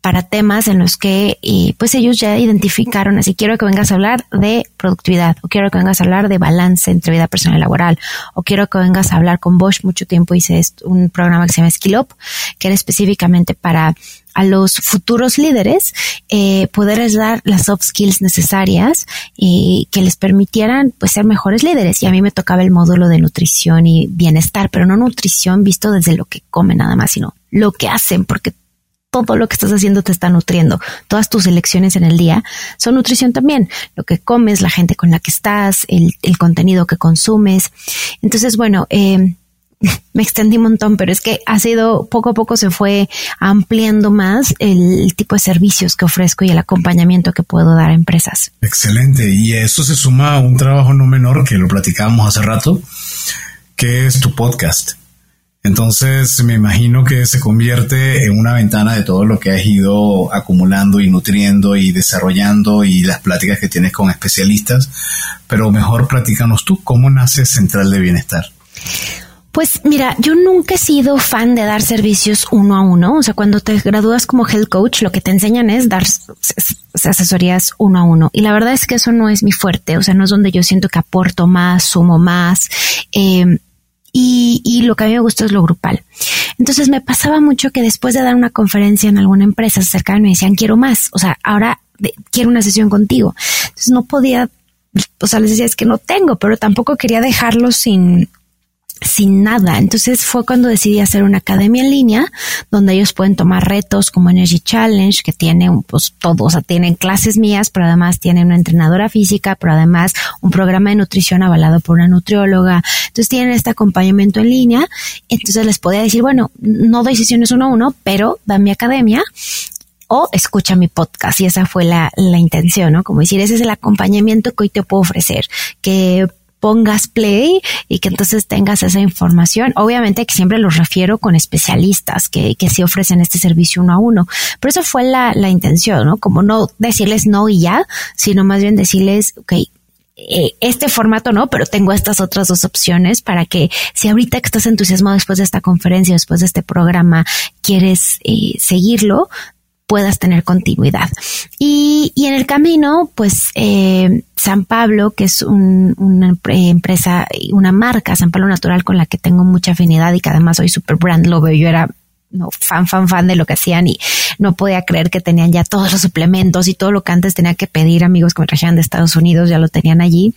para temas en los que eh, pues ellos ya identificaron, así quiero que vengas a hablar de productividad, o quiero que vengas a hablar de balance entre vida personal y laboral, o quiero que vengas a hablar con Bosch, mucho tiempo hice un programa que se llama Skill Up, que era específicamente para a los futuros líderes eh, poderles dar las soft skills necesarias y que les permitieran pues ser mejores líderes. Y a mí me tocaba el módulo de nutrición y bienestar, pero no nutrición visto desde lo que comen nada más, sino lo que hacen, porque todo lo que estás haciendo te está nutriendo. Todas tus elecciones en el día son nutrición también. Lo que comes, la gente con la que estás, el, el contenido que consumes. Entonces, bueno, eh, me extendí un montón, pero es que ha sido poco a poco se fue ampliando más el tipo de servicios que ofrezco y el acompañamiento que puedo dar a empresas. Excelente. Y eso se suma a un trabajo no menor que lo platicábamos hace rato, que es tu podcast. Entonces me imagino que se convierte en una ventana de todo lo que has ido acumulando y nutriendo y desarrollando y las pláticas que tienes con especialistas. Pero mejor platícanos tú, ¿cómo nace Central de Bienestar? Pues mira, yo nunca he sido fan de dar servicios uno a uno. O sea, cuando te gradúas como health coach, lo que te enseñan es dar asesorías uno a uno. Y la verdad es que eso no es mi fuerte. O sea, no es donde yo siento que aporto más, sumo más. Eh, y, y, lo que a mí me gusta es lo grupal. Entonces me pasaba mucho que después de dar una conferencia en alguna empresa se acercaban y me decían, quiero más. O sea, ahora quiero una sesión contigo. Entonces no podía, o sea, les decía, es que no tengo, pero tampoco quería dejarlo sin, sin nada. Entonces fue cuando decidí hacer una academia en línea donde ellos pueden tomar retos como Energy Challenge, que tiene pues todo, o sea, tienen clases mías, pero además tienen una entrenadora física, pero además un programa de nutrición avalado por una nutrióloga. Entonces tienen este acompañamiento en línea. Entonces les podía decir, bueno, no doy sesiones uno a uno, pero dan mi academia o escucha mi podcast. Y esa fue la, la intención, ¿no? Como decir, ese es el acompañamiento que hoy te puedo ofrecer, que pongas play y que entonces tengas esa información. Obviamente que siempre los refiero con especialistas que, que sí ofrecen este servicio uno a uno. Pero eso fue la, la intención, ¿no? Como no decirles no y ya, sino más bien decirles, ok, eh, este formato no, pero tengo estas otras dos opciones para que si ahorita que estás entusiasmado después de esta conferencia, después de este programa, quieres eh, seguirlo, puedas tener continuidad. Y, y en el camino, pues eh, San Pablo, que es un, una empresa, una marca, San Pablo Natural, con la que tengo mucha afinidad y que además soy super brand lover, yo era no, fan, fan, fan de lo que hacían y no podía creer que tenían ya todos los suplementos y todo lo que antes tenía que pedir amigos que me trajeran de Estados Unidos, ya lo tenían allí.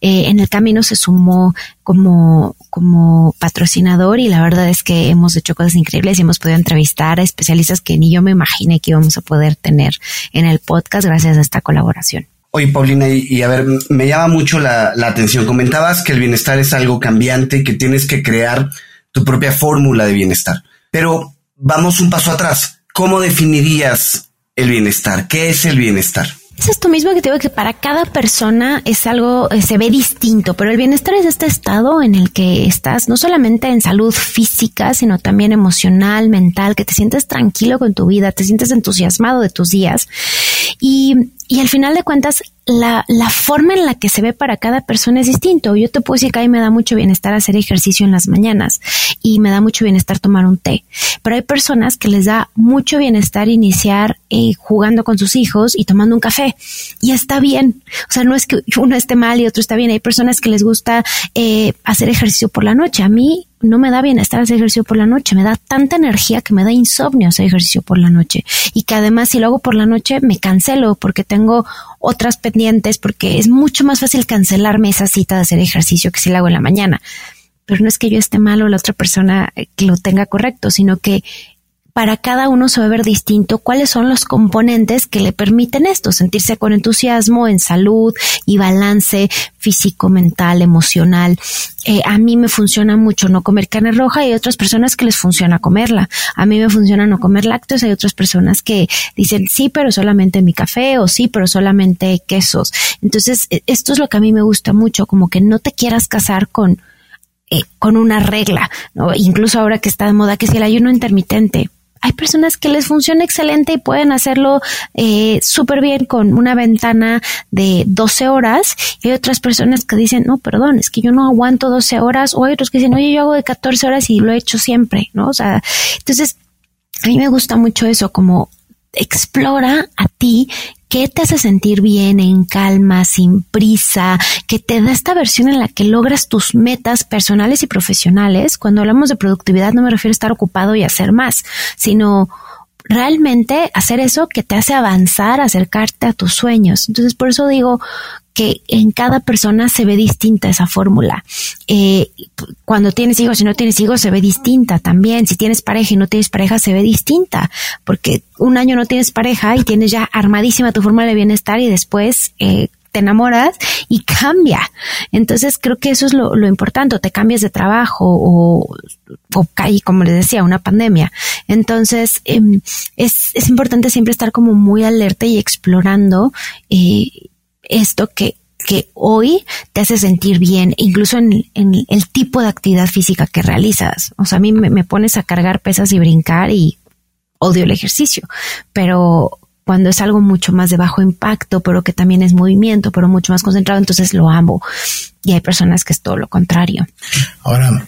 Eh, en el camino se sumó como, como patrocinador y la verdad es que hemos hecho cosas increíbles y hemos podido entrevistar a especialistas que ni yo me imaginé que íbamos a poder tener en el podcast gracias a esta colaboración. Oye, Paulina, y, y, a ver, me llama mucho la, la atención. Comentabas que el bienestar es algo cambiante, que tienes que crear tu propia fórmula de bienestar. Pero vamos un paso atrás. ¿Cómo definirías el bienestar? ¿Qué es el bienestar? Es esto mismo que te digo que para cada persona es algo, eh, se ve distinto, pero el bienestar es este estado en el que estás no solamente en salud física, sino también emocional, mental, que te sientes tranquilo con tu vida, te sientes entusiasmado de tus días. Y, y al final de cuentas, la, la, forma en la que se ve para cada persona es distinto. Yo te puedo decir que a mí me da mucho bienestar hacer ejercicio en las mañanas y me da mucho bienestar tomar un té. Pero hay personas que les da mucho bienestar iniciar eh, jugando con sus hijos y tomando un café. Y está bien. O sea, no es que uno esté mal y otro está bien. Hay personas que les gusta eh, hacer ejercicio por la noche. A mí no me da bienestar hacer ejercicio por la noche, me da tanta energía que me da insomnio hacer ejercicio por la noche y que además si lo hago por la noche me cancelo porque tengo otras pendientes porque es mucho más fácil cancelarme esa cita de hacer ejercicio que si la hago en la mañana. Pero no es que yo esté mal o la otra persona que lo tenga correcto, sino que para cada uno se va a ver distinto cuáles son los componentes que le permiten esto, sentirse con entusiasmo en salud y balance físico, mental, emocional. Eh, a mí me funciona mucho no comer carne roja y hay otras personas que les funciona comerla. A mí me funciona no comer lácteos, hay otras personas que dicen sí, pero solamente mi café o sí, pero solamente quesos. Entonces, e, esto es lo que a mí me gusta mucho, como que no te quieras casar con eh, con una regla, ¿no? Incluso ahora que está de moda que si el ayuno intermitente, hay personas que les funciona excelente y pueden hacerlo eh, súper bien con una ventana de 12 horas y hay otras personas que dicen, no, perdón, es que yo no aguanto 12 horas o hay otros que dicen, oye, yo hago de 14 horas y lo he hecho siempre, ¿no? O sea, entonces, a mí me gusta mucho eso, como explora a ti qué te hace sentir bien, en calma, sin prisa, que te da esta versión en la que logras tus metas personales y profesionales. Cuando hablamos de productividad no me refiero a estar ocupado y hacer más, sino realmente hacer eso que te hace avanzar, acercarte a tus sueños. Entonces, por eso digo que en cada persona se ve distinta esa fórmula. Eh, cuando tienes hijos y no tienes hijos se ve distinta también. Si tienes pareja y no tienes pareja se ve distinta, porque un año no tienes pareja y tienes ya armadísima tu forma de bienestar y después eh, te enamoras y cambia. Entonces creo que eso es lo, importante, te cambias de trabajo o, o cae, como les decía, una pandemia. Entonces em, es, es, importante siempre estar como muy alerta y explorando eh, esto que, que hoy te hace sentir bien, incluso en, el tipo de actividad física que realizas. O sea, a mí me, me pones a cargar pesas y brincar y odio el ejercicio, pero cuando es algo mucho más de bajo impacto, pero que también es movimiento, pero mucho más concentrado, entonces lo amo. Y hay personas que es todo lo contrario. Ahora,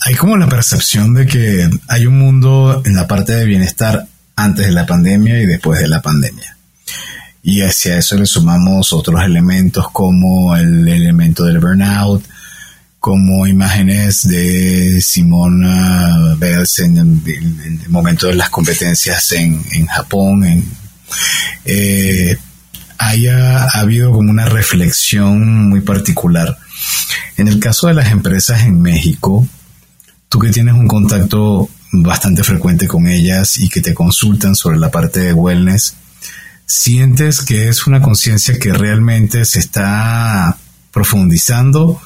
hay como la percepción de que hay un mundo en la parte de bienestar antes de la pandemia y después de la pandemia. Y hacia eso le sumamos otros elementos como el elemento del burnout, como imágenes de Simona Bells en el, momento de las competencias en, Japón. En, eh, haya ha habido como una reflexión muy particular. En el caso de las empresas en México, tú que tienes un contacto bastante frecuente con ellas y que te consultan sobre la parte de wellness, ¿sientes que es una conciencia que realmente se está profundizando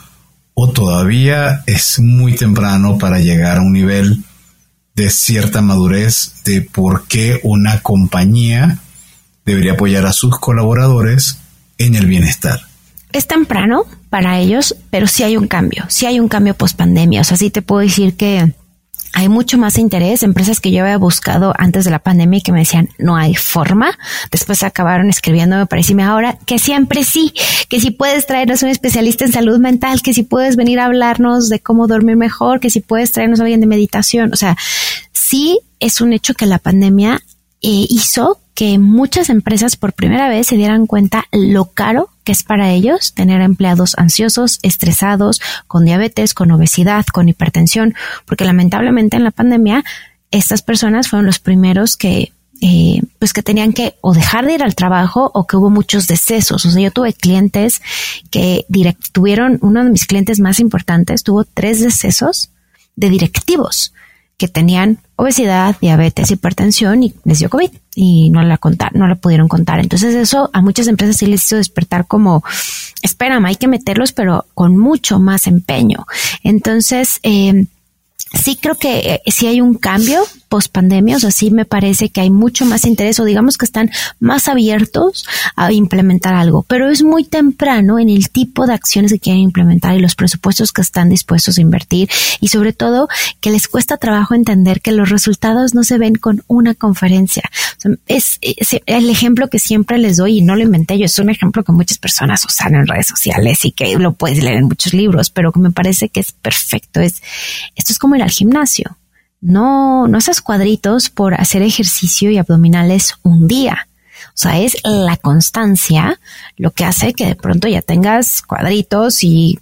o todavía es muy temprano para llegar a un nivel de cierta madurez de por qué una compañía debería apoyar a sus colaboradores en el bienestar. Es temprano para ellos, pero sí hay un cambio, sí hay un cambio post pandemia. O sea, sí te puedo decir que hay mucho más interés. Empresas que yo había buscado antes de la pandemia y que me decían no hay forma. Después acabaron escribiéndome para decirme ahora que siempre sí, que si puedes traernos un especialista en salud mental, que si puedes venir a hablarnos de cómo dormir mejor, que si puedes traernos a alguien de meditación. O sea, sí es un hecho que la pandemia eh, hizo que muchas empresas por primera vez se dieran cuenta lo caro es para ellos tener empleados ansiosos, estresados, con diabetes, con obesidad, con hipertensión, porque lamentablemente en la pandemia estas personas fueron los primeros que eh, pues que tenían que o dejar de ir al trabajo o que hubo muchos decesos. O sea, yo tuve clientes que tuvieron, uno de mis clientes más importantes tuvo tres decesos de directivos que tenían obesidad, diabetes, hipertensión y les dio COVID y no la contar, no la pudieron contar. Entonces eso a muchas empresas sí les hizo despertar como, espérame, hay que meterlos, pero con mucho más empeño. Entonces, eh, sí creo que eh, sí hay un cambio post pandemia, o sea, sí me parece que hay mucho más interés o digamos que están más abiertos a implementar algo, pero es muy temprano en el tipo de acciones que quieren implementar y los presupuestos que están dispuestos a invertir y sobre todo que les cuesta trabajo entender que los resultados no se ven con una conferencia. es, el ejemplo que siempre les doy y no lo inventé yo, es un ejemplo que muchas personas usan en redes sociales y que lo puedes leer en muchos libros, pero que me parece que es perfecto. Es, esto es como ir al gimnasio. No, no haces cuadritos por hacer ejercicio y abdominales un día. O sea, es la constancia lo que hace que de pronto ya tengas cuadritos y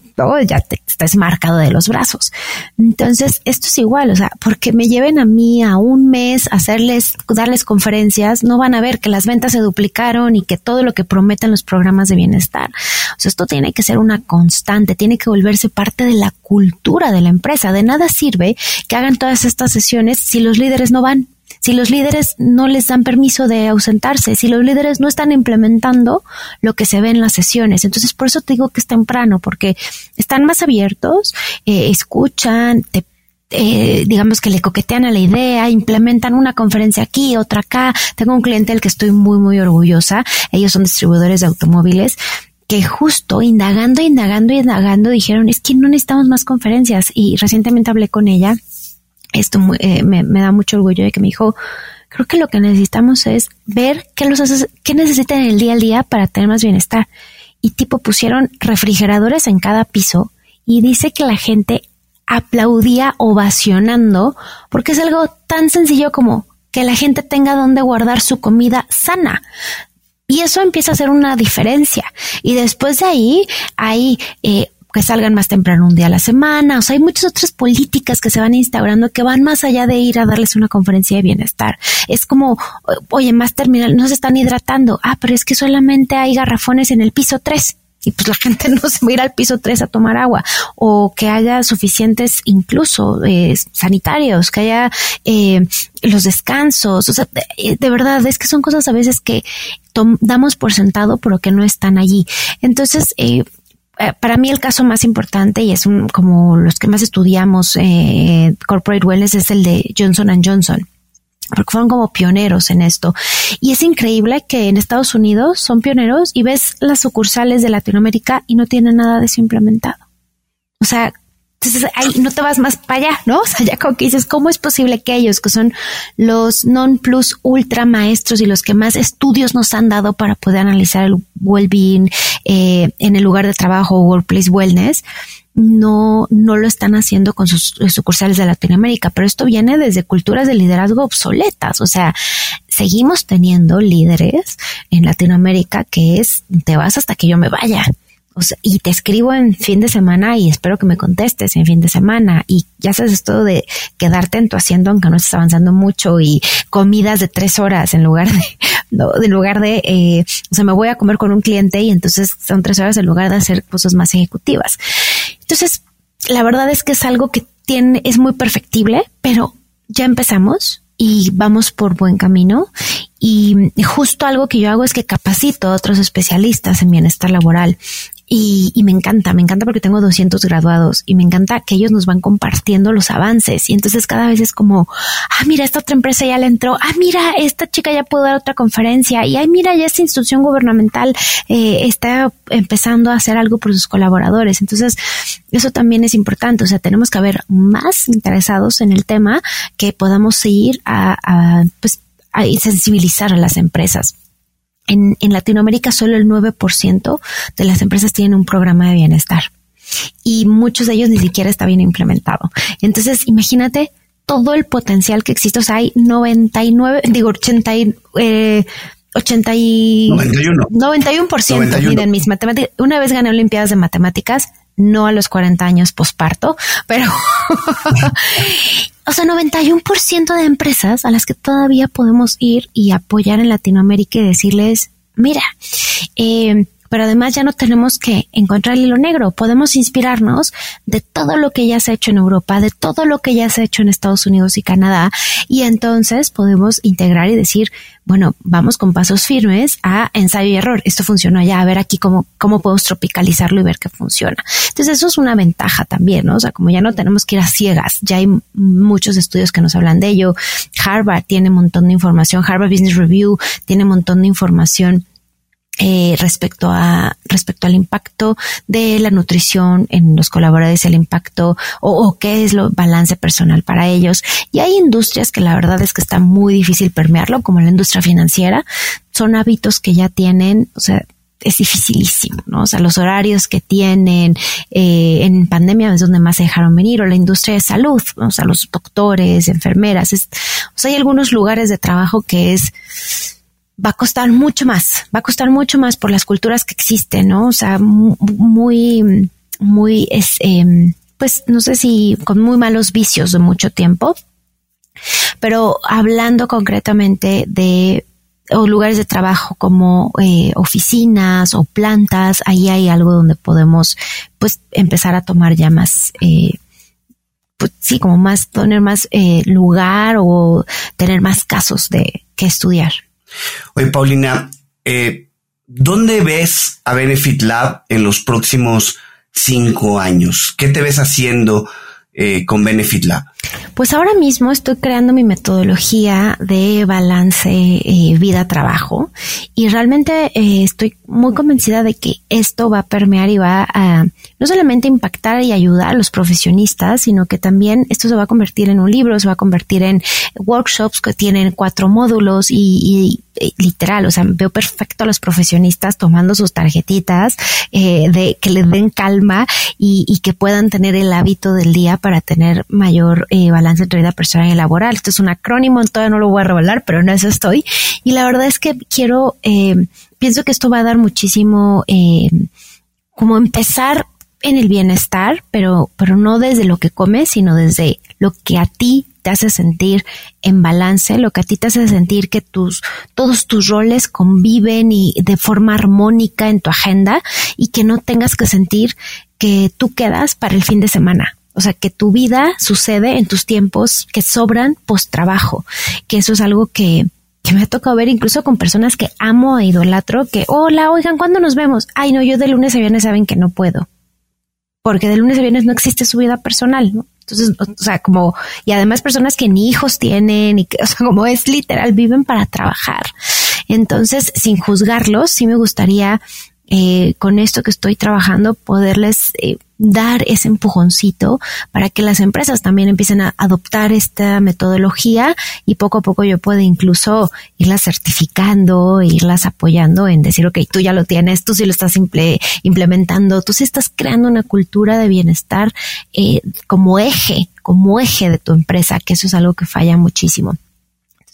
ya te estás marcado de los brazos. Entonces, esto es igual, o sea, porque me lleven a mí a un mes hacerles, darles conferencias, no van a ver que las ventas se duplicaron y que todo lo que prometen los programas de bienestar. O sea, esto tiene que ser una constante, tiene que volverse parte de la cultura de la empresa. De nada sirve que hagan todas estas sesiones si los líderes no van si los líderes no les dan permiso de ausentarse, si los líderes no están implementando lo que se ve en las sesiones. Entonces, por eso te digo que es temprano, porque están más abiertos, eh, escuchan, te eh, digamos que le coquetean a la idea, implementan una conferencia aquí, otra acá. Tengo un cliente del que estoy muy, muy orgullosa. Ellos son distribuidores de automóviles que justo indagando, indagando, indagando dijeron, es que no necesitamos más conferencias. Y recientemente hablé con ella esto eh, me, da mucho orgullo de que me dijo, creo que lo que necesitamos es ver qué los haces, qué necesitan en el día a día para tener más bienestar. Y tipo pusieron refrigeradores en cada piso y dice que la gente aplaudía ovacionando porque es algo tan sencillo como que la gente tenga donde guardar su comida sana. Y eso empieza a hacer una diferencia. Y después de ahí hay eh, que salgan más temprano un día a la semana. O sea, hay muchas otras políticas que se van instaurando que van más allá de ir a darles una conferencia de bienestar. Es como, oye, más terminal, no se están hidratando. Ah, pero es que solamente hay garrafones en el piso 3 y pues la *laughs* gente no se va a ir al piso 3 a tomar agua o que haya suficientes incluso eh, sanitarios, que haya eh, los descansos, o sea, de, de, verdad es que son cosas a veces que damos por sentado pero que no están allí. Entonces, eh, eh, para mí el caso más importante y es un, como los que más estudiamos eh, corporate wellness es el de Johnson Johnson porque fueron como pioneros en esto. Y es increíble que en Estados Unidos son pioneros y ves las sucursales de Latinoamérica y no tienen nada de eso implementado. O sea, entonces ahí no te vas más para allá, ¿no? O sea, ya como que dices, ¿cómo es posible que ellos, que son los non plus ultra maestros y los que más estudios nos han dado para poder analizar el well-being eh, en el lugar de trabajo workplace wellness, no, no lo están haciendo con sus sucursales de Latinoamérica, pero esto viene desde culturas de liderazgo obsoletas, o sea, seguimos teniendo líderes en Latinoamérica que es, te vas hasta que yo me vaya y te escribo en fin de semana y espero que me contestes en fin de semana. Y ya sabes esto de quedarte en tu asiento aunque no estés avanzando mucho y comidas de tres horas en lugar de, *laughs* no, en lugar de, eh, o sea, me voy a comer con un cliente y entonces son tres horas en lugar de hacer cosas más ejecutivas. Entonces, la verdad es que es algo que tiene, es muy perfectible, pero ya empezamos y vamos por buen camino. Y justo algo que yo hago es que capacito a otros especialistas en bienestar laboral y, y, me encanta, me encanta porque tengo 200 graduados y me encanta que ellos nos van compartiendo los avances. Y entonces cada vez es como, ah, mira, esta otra empresa ya le entró, ah, mira, esta chica ya pudo dar otra conferencia y, ay, mira, ya esta institución gubernamental eh, está empezando a hacer algo por sus colaboradores. Entonces, eso también es importante. O sea, tenemos que haber más interesados en el tema que podamos seguir a, a pues, a sensibilizar a las empresas en, en Latinoamérica solo el 9% de las empresas tienen un programa de bienestar y muchos de ellos ni siquiera está bien implementado. Entonces, imagínate todo el potencial que existe. O sea, hay 99, digo, 80 eh, 80 y 91. 91%, miren mis matemáticas. Una vez gané Olimpiadas de Matemáticas, no a los 40 años posparto, pero *laughs* o sea, 91% de empresas a las que todavía podemos ir y apoyar en Latinoamérica y decirles, mira, eh, pero además ya no tenemos que encontrar el hilo negro, podemos inspirarnos de todo lo que ya se ha hecho en Europa, de todo lo que ya se ha hecho en Estados Unidos y Canadá, y entonces podemos integrar y decir, bueno, vamos con pasos firmes a ensayo y error. Esto funcionó ya, a ver aquí cómo, cómo podemos tropicalizarlo y ver que funciona. Entonces eso es una ventaja también, ¿no? O sea, como ya no tenemos que ir a ciegas, ya hay muchos estudios que nos hablan de ello. Harvard tiene un montón de información, Harvard Business Review tiene un montón de información eh, respecto a respecto al impacto de la nutrición en los colaboradores, el impacto o, o, qué es lo balance personal para ellos. Y hay industrias que la verdad es que está muy difícil permearlo, como la industria financiera. Son hábitos que ya tienen, o sea, es dificilísimo, ¿no? O sea, los horarios que tienen eh, en pandemia es donde más se dejaron venir, o la industria de salud, o sea, los doctores, enfermeras, es, o sea, hay algunos lugares de trabajo que es va a costar mucho más, va a costar mucho más por las culturas que existen, ¿no? O sea, muy, muy, es, eh, pues no sé si con muy malos vicios de mucho tiempo, pero hablando concretamente de lugares de trabajo como eh, oficinas o plantas, ahí hay algo donde podemos pues empezar a tomar ya más eh, pues sí, como más, tener más eh, lugar o tener más casos de que estudiar. Oye, Paulina, eh, ¿dónde ves a Benefit Lab en los próximos cinco años? ¿Qué te ves haciendo eh, con Benefit Lab? Pues ahora mismo estoy creando mi metodología de balance eh, vida-trabajo y realmente eh, estoy muy convencida de que esto va a permear y va a no solamente impactar y ayudar a los profesionistas, sino que también esto se va a convertir en un libro, se va a convertir en workshops que tienen cuatro módulos y, literal, o sea, veo perfecto a los profesionistas tomando sus tarjetitas eh, de que les den calma y, y, que puedan tener el hábito del día para tener mayor eh, balance entre vida personal y laboral. Esto es un acrónimo, todavía no lo voy a revelar, pero en eso estoy. Y la verdad es que quiero, eh, pienso que esto va a dar muchísimo, eh, como empezar en el bienestar, pero, pero no desde lo que comes, sino desde lo que a ti te hace sentir en balance, lo que a ti te hace sentir que tus, todos tus roles conviven y de forma armónica en tu agenda y que no tengas que sentir que tú quedas para el fin de semana. O sea, que tu vida sucede en tus tiempos que sobran post trabajo, que eso es algo que, que me ha tocado ver incluso con personas que amo e idolatro, que, hola, oigan, ¿cuándo nos vemos? Ay, no, yo de lunes a viernes saben que no puedo. Porque de lunes a viernes no existe su vida personal. Entonces, o sea, como, y además personas que ni hijos tienen y que, *laughs* o sea, como es literal, viven para trabajar. Entonces, sin juzgarlos, sí me gustaría eh, con esto que estoy trabajando, poderles eh, dar ese empujoncito para que las empresas también empiecen a adoptar esta metodología y poco a poco yo pueda incluso irlas certificando, irlas apoyando en decir, ok, tú ya lo tienes, tú sí lo estás implementando, tú sí estás creando una cultura de bienestar eh, como eje, como eje de tu empresa, que eso es algo que falla muchísimo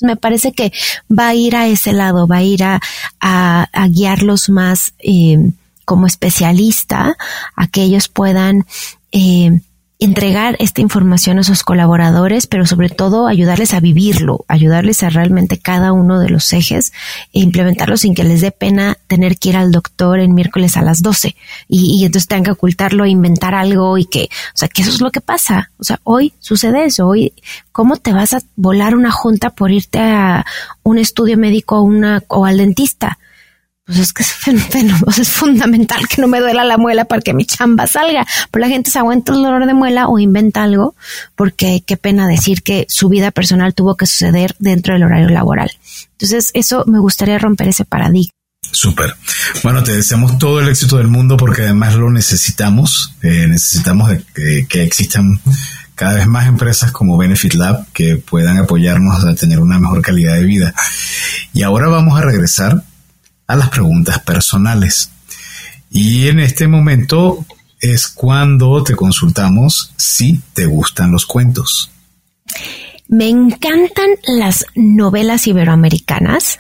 me parece que va a ir a ese lado, va a ir a, a, guiarlos más eh, como especialista a que ellos puedan eh, entregar esta información a sus colaboradores, pero sobre todo ayudarles a vivirlo, ayudarles a realmente cada uno de los ejes e implementarlo sin que les dé pena tener que ir al doctor en miércoles a las 12 y, y entonces tengan que ocultarlo, e inventar algo y que, o sea, que eso es lo que pasa. O sea, hoy sucede eso. Hoy, ¿cómo te vas a volar una junta por irte a un estudio médico una, o al dentista? Pues es que es, es fundamental que no me duela la muela para que mi chamba salga. Pero la gente se aguanta el dolor de muela o inventa algo porque qué pena decir que su vida personal tuvo que suceder dentro del horario laboral. Entonces, eso me gustaría romper ese paradigma. Súper. Bueno, te deseamos todo el éxito del mundo porque además lo necesitamos. Eh, necesitamos que existan cada vez más empresas como Benefit Lab que puedan apoyarnos a tener una mejor calidad de vida. Y ahora vamos a regresar a las preguntas personales. Y en este momento es cuando te consultamos si te gustan los cuentos. Me encantan las novelas iberoamericanas,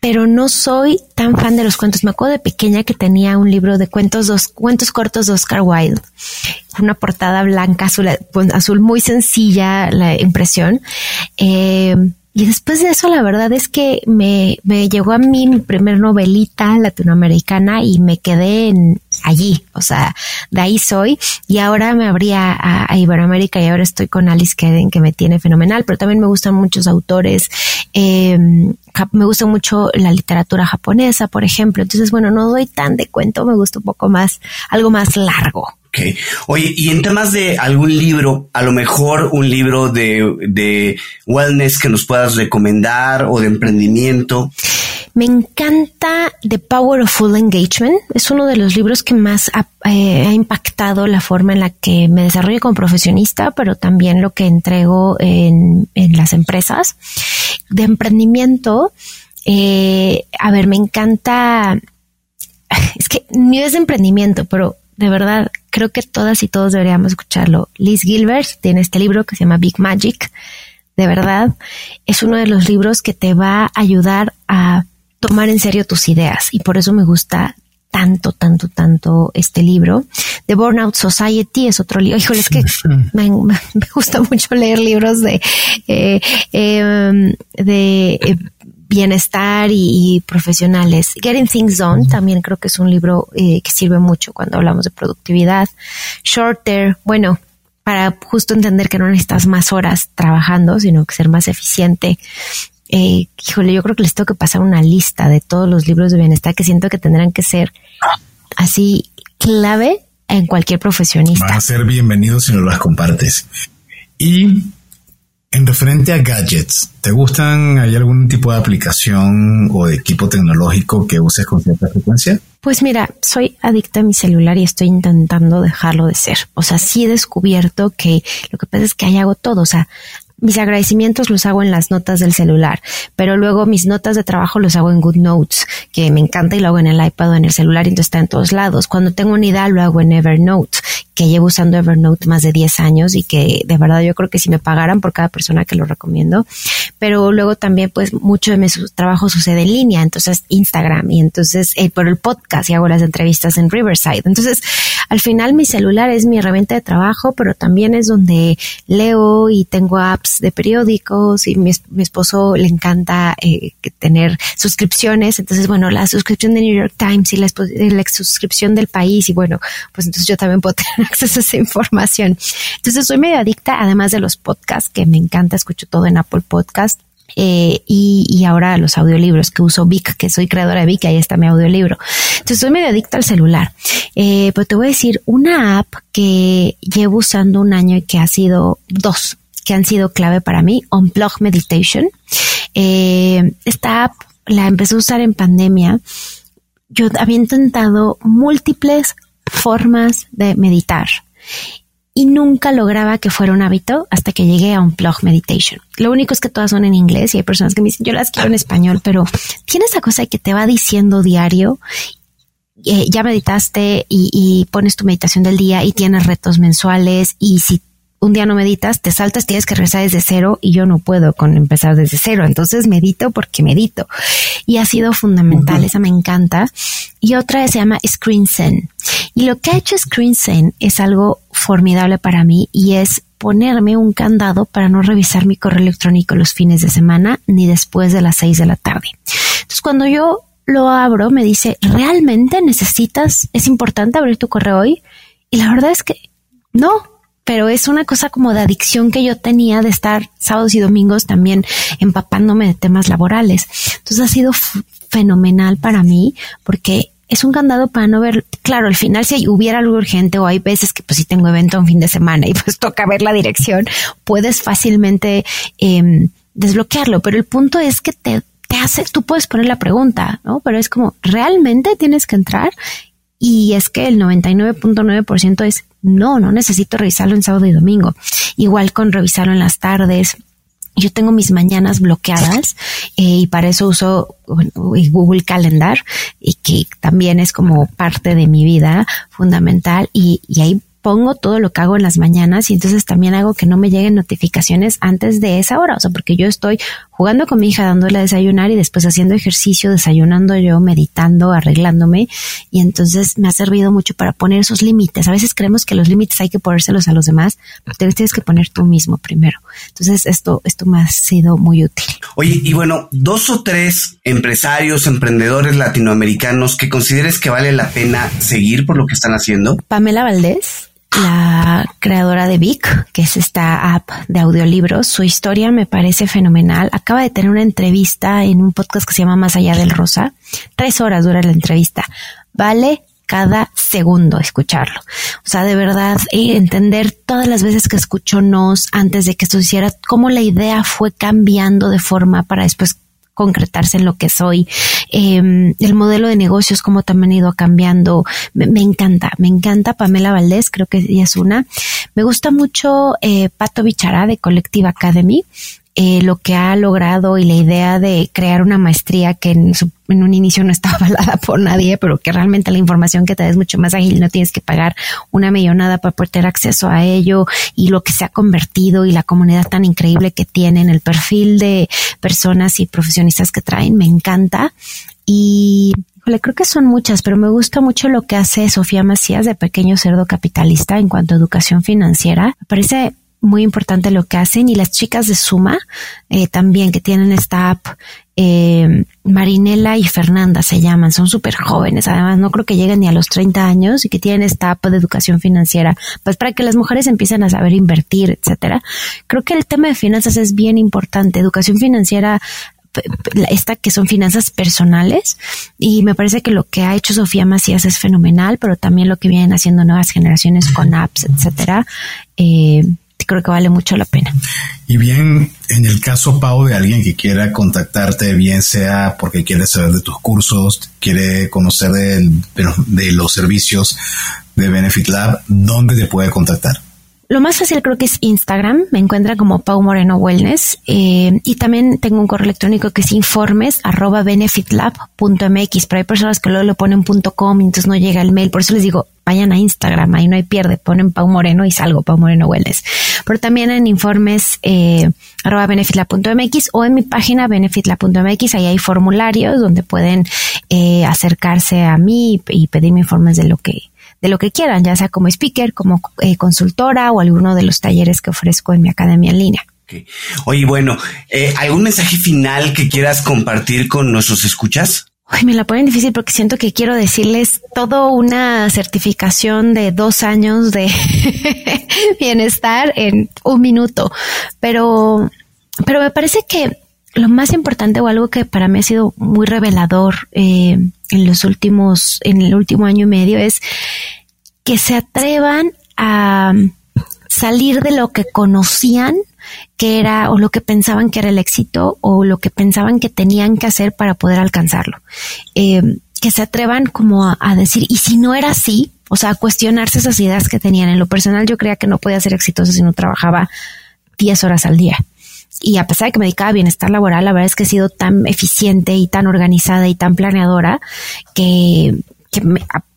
pero no soy tan fan de los cuentos. Me acuerdo de pequeña que tenía un libro de cuentos, dos cuentos cortos de Oscar Wilde. Una portada blanca, azul, pues, azul muy sencilla la impresión. Eh, y después de eso, la verdad es que me, me llegó a mí mi primer novelita latinoamericana y me quedé en, allí. O sea, de ahí soy. Y ahora me abría a, Iberoamérica y ahora estoy con Alice Keden, que me tiene fenomenal. Pero también me gustan muchos autores. Eh, me gusta mucho la literatura japonesa, por ejemplo. Entonces, bueno, no doy tan de cuento, me gusta un poco más, algo más largo. Okay. Oye, y en temas de algún libro, a lo mejor un libro de, de wellness que nos puedas recomendar o de emprendimiento. Me encanta The Power of Full Engagement. Es uno de los libros que más ha, eh, impactado la forma en la que me desarrollo como profesionista, pero también lo que entrego en, en las empresas. De emprendimiento, eh, a ver, me encanta, *laughs* es que ni es de emprendimiento, pero de verdad, creo que todas y todos deberíamos escucharlo. Liz Gilbert tiene este libro que se llama Big Magic. De verdad, es uno de los libros que te va a ayudar a tomar en serio tus ideas y por eso me gusta tanto, tanto, tanto este libro. The Burnout Society es otro libro. Híjole, es que me, gusta mucho leer libros de, eh, em, de eh, bienestar y, profesionales. Getting Things Done también creo que es un libro eh, que sirve mucho cuando hablamos de productividad. Shorter, bueno, para justo entender que no necesitas más horas trabajando, sino que ser más eficiente. Eh, híjole, yo creo que les tengo que pasar una lista de todos los libros de bienestar que siento que tendrán que ser así clave en cualquier profesionista. Van a ser bienvenidos si no las compartes. Y en referente a gadgets, ¿te gustan? ¿Hay algún tipo de aplicación o de equipo tecnológico que uses con cierta frecuencia? Pues mira, soy adicta a mi celular y estoy intentando dejarlo de ser. O sea, sí he descubierto que lo que pasa es que ahí hago todo. O sea, mis agradecimientos los hago en las notas del celular, pero luego mis notas de trabajo los hago en Good Notes, que me encanta y lo hago en el iPad o en el celular y entonces está en todos lados. Cuando tengo una idea lo hago en Evernote, que llevo usando Evernote más de 10 años y que de verdad yo creo que si me pagaran por cada persona que lo recomiendo, pero luego también pues mucho de mi trabajo sucede en línea, entonces Instagram y entonces eh, por el podcast y hago las entrevistas en Riverside. Entonces al final mi celular es mi herramienta de trabajo, pero también es donde leo y tengo apps de periódicos y mi, esposo le encanta eh, tener suscripciones. Entonces, bueno, la suscripción de New York Times y la, la suscripción del país y bueno, pues entonces yo también puedo *laughs* tener acceso a esa información. Entonces soy medio adicta, además de los podcasts, que me encanta, escucho todo en Apple Podcast. Eh, y, ahora los audiolibros que uso Vic, que soy creadora de Vic, ahí está mi audiolibro. Entonces soy medio adicta al celular. Eh, pero te voy a decir una app que llevo usando un año y que ha sido dos, que han sido clave para mí, Unplug Meditation. Eh, esta app la empecé a usar en pandemia. Yo había intentado múltiples formas de meditar y nunca lograba que fuera un hábito hasta que llegué a un meditation. Lo único es que todas son en inglés y hay personas que me dicen, yo las quiero en español, pero tiene esa cosa que te va diciendo diario. Eh, ya meditaste y pones tu meditación del día y tienes retos mensuales y si un día no meditas, te saltas, tienes que regresar desde cero y yo no puedo con empezar desde cero. Entonces medito porque medito. Y ha sido fundamental, esa me encanta. Y otra se llama Screen Zen. Y lo que ha hecho Screen Zen es algo formidable para mí y es ponerme un candado para no revisar mi correo electrónico los fines de semana ni después de las seis de la tarde. Entonces cuando yo lo abro, me dice, ¿realmente necesitas, es importante abrir tu correo hoy? Y la verdad es que no, pero es una cosa como de adicción que yo tenía de estar sábados y domingos también empapándome de temas laborales. Entonces ha sido fenomenal para mí porque es un candado para no ver, claro, al final si hubiera algo urgente o hay veces que pues si tengo evento un fin de semana y pues *laughs* toca ver la dirección, puedes fácilmente em, desbloquearlo, pero el punto es que te, te hace, tú puedes poner la pregunta, ¿no? Pero es como, ¿realmente tienes que entrar? Y es que el 99.9% es no, no necesito revisarlo en sábado y domingo. Igual con revisarlo en las tardes. Yo tengo mis mañanas bloqueadas eh, y para eso uso Google Calendar y que también es como parte de mi vida fundamental y, y ahí pongo todo lo que hago en las mañanas y entonces también hago que no me lleguen notificaciones antes de esa hora, o sea, porque yo estoy jugando con mi hija dándole a desayunar y después haciendo ejercicio, desayunando yo, meditando, arreglándome y entonces me ha servido mucho para poner esos límites. A veces creemos que los límites hay que ponérselos a los demás, pero te tienes que poner tú mismo primero. Entonces esto, esto me ha sido muy útil. Oye, y bueno, dos o tres empresarios, emprendedores latinoamericanos que consideres que vale la pena seguir por lo que están haciendo. Pamela Valdés la creadora de Vic, que es esta app de audiolibros. Su historia me parece fenomenal. Acaba de tener una entrevista en un podcast que se llama Más allá del Rosa. Tres horas dura la entrevista. Vale cada segundo escucharlo. O sea, de verdad, eh, entender todas las veces que escuchó nos antes de que esto se hiciera, cómo la idea fue cambiando de forma para después concretarse en lo que soy. Em, el modelo de negocios, como también ha ido cambiando. Me, encanta, me encanta Pamela Valdés, creo que ella es una. Me gusta mucho eh, Pato Bichará de Collective Academy. Eh, lo que ha logrado y la idea de crear una maestría que en, un inicio no *laughs* estaba avalada por nadie, pero que realmente la información que te da es mucho más ágil, no tienes que pagar una millonada para poder tener acceso a ello y lo que se ha convertido y la comunidad tan increíble que tienen, el perfil de personas y profesionistas que traen, me encanta. Y creo que son muchas, pero me gusta mucho lo que hace Sofía Macías de Pequeño Cerdo Capitalista en cuanto a educación financiera. Parece muy importante lo que hacen. Y las chicas de Suma eh, también que tienen esta app eh, Marinela y Fernanda se llaman, son súper jóvenes, además no creo que lleguen ni a los 30 años y que tienen esta app de educación financiera, pues para que las mujeres empiecen a saber invertir, etcétera. Creo que el tema de finanzas es bien importante, educación financiera esta que son finanzas personales y me parece que lo que ha hecho Sofía Macías es fenomenal, pero también lo que vienen haciendo nuevas generaciones con apps, etcétera, eh, creo que vale mucho la pena. Y bien, en el caso, Pau, de alguien que quiera contactarte, bien sea porque quiere saber de tus cursos, quiere conocer de, de los servicios de Benefit Lab, ¿dónde te puede contactar? Lo más fácil creo que es Instagram, me encuentra como Pau Moreno Wellness eh, y también tengo un correo electrónico que es informes arroba benefitlab.mx, pero hay personas que luego le ponen .com y entonces no llega el mail, por eso les digo, vayan a Instagram, ahí no hay pierde, ponen Pau Moreno y salgo Pau Moreno Wellness. Pero también en informes eh, arroba benefitlab.mx o en mi página benefitlab.mx, ahí hay formularios donde pueden eh, acercarse a mí y pedirme informes de lo que de lo que quieran, ya sea como speaker, como eh, consultora o alguno de los talleres que ofrezco en mi academia en línea. Oye, bueno, eh, ¿algún mensaje final que quieras compartir con nuestros escuchas? Ay, me la ponen difícil porque siento que quiero decirles todo una certificación de dos años de *laughs* bienestar en un minuto, pero, pero me parece que lo más importante o algo que para mí ha sido muy revelador eh, en los últimos, en el último año y medio es que se atrevan a salir de lo que conocían que era o lo que pensaban que era el éxito o lo que pensaban que tenían que hacer para poder alcanzarlo. Eh, que se atrevan como a, decir, y si no era así, o sea, a cuestionarse esas ideas que tenían. En lo personal yo creía que no podía ser exitoso si no trabajaba 10 horas al día. Y a pesar de que me dedicaba a bienestar laboral, la verdad es que he sido tan eficiente y tan organizada y tan planeadora que, que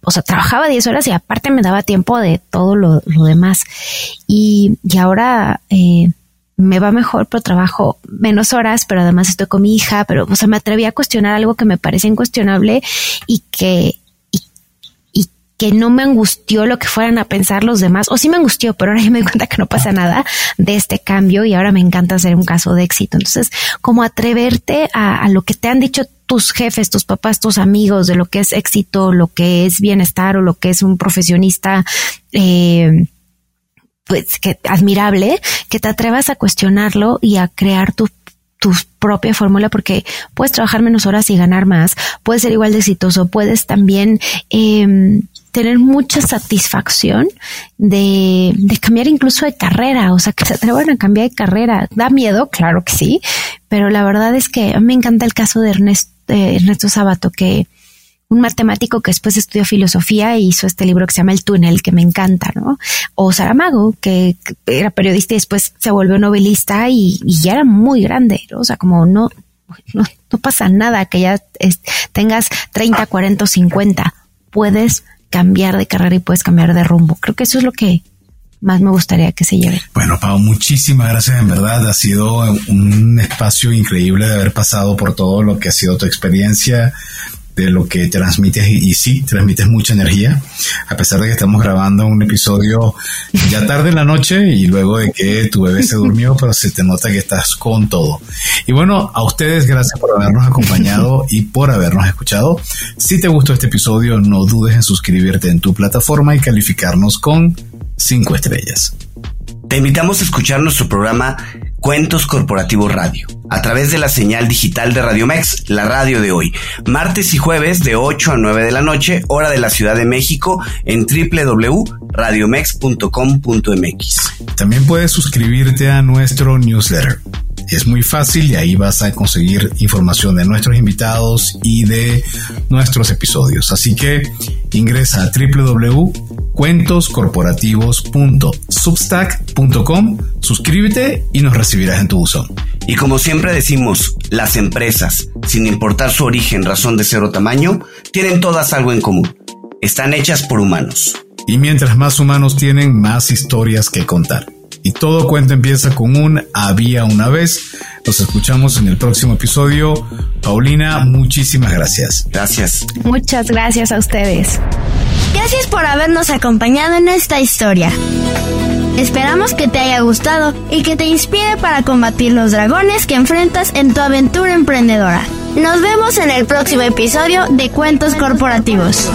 o sea, trabajaba 10 horas y aparte me daba tiempo de todo lo, demás. Y, y ahora eh, me va mejor, pero trabajo menos horas, pero además estoy con mi hija, pero, o sea, me atreví a cuestionar algo que me parece incuestionable y que, y, que no me angustió lo que fueran a pensar los demás, o sí me angustió, pero ahora ya me doy cuenta que no pasa nada de este cambio y ahora me encanta hacer un caso de éxito. Entonces, como atreverte a, a lo que te han dicho tus jefes, tus papás, tus amigos de lo que es éxito, lo que es bienestar o lo que es un profesionista, eh, pues que admirable que te atrevas a cuestionarlo y a crear tu tu propia fórmula porque puedes trabajar menos horas y ganar más, puedes ser igual de exitoso, puedes también eh, tener mucha satisfacción de, de, cambiar incluso de carrera, o sea, que se atrevan a cambiar de carrera. Da miedo, claro que sí, pero la verdad es que me encanta el caso de Ernesto, de Ernesto Sabato, que un matemático que después estudió filosofía e hizo este libro que se llama El túnel, que me encanta, ¿no? O Saramago, que era periodista y después se volvió novelista y, ya era muy grande, ¿no? O sea, como no, no, pasa nada que ya tengas 30, 40 o 50. Puedes cambiar de carrera y puedes cambiar de rumbo. Creo que eso es lo que más me gustaría que se lleve. Bueno, Pau, muchísimas gracias en verdad. Ha sido un espacio increíble de haber pasado por todo lo que ha sido tu experiencia, de lo que transmites y, sí, transmites mucha energía, a pesar de que estamos grabando un episodio ya tarde en la noche y luego de que tu bebé se durmió, pero se te nota que estás con todo. Y bueno, a ustedes gracias por habernos acompañado y por habernos escuchado. Si te gustó este episodio, no dudes en suscribirte en tu plataforma y calificarnos con 5 estrellas. Te invitamos a escuchar nuestro programa Cuentos Corporativos Radio, a través de la señal digital de Radio Mex, la radio de hoy, martes y jueves de 8 a 9 de la noche, hora de la Ciudad de México, en www.radiomex.com.mx. También puedes suscribirte a nuestro newsletter. Es muy fácil y ahí vas a conseguir información de nuestros invitados y de nuestros episodios. Así que ingresa a www.cuentoscorporativos.substack.com, suscríbete y nos recibirás en tu buzón. Y como siempre decimos, las empresas, sin importar su origen, razón de ser o tamaño, tienen todas algo en común. Están hechas por humanos. Y mientras más humanos tienen, más historias que contar. Y todo cuento empieza con un había una vez. Nos escuchamos en el próximo episodio. Paulina, muchísimas gracias. Gracias. Muchas gracias a ustedes. Gracias por habernos acompañado en esta historia. Esperamos que te haya gustado y que te inspire para combatir los dragones que enfrentas en tu aventura emprendedora. Nos vemos en el próximo episodio de Cuentos Corporativos.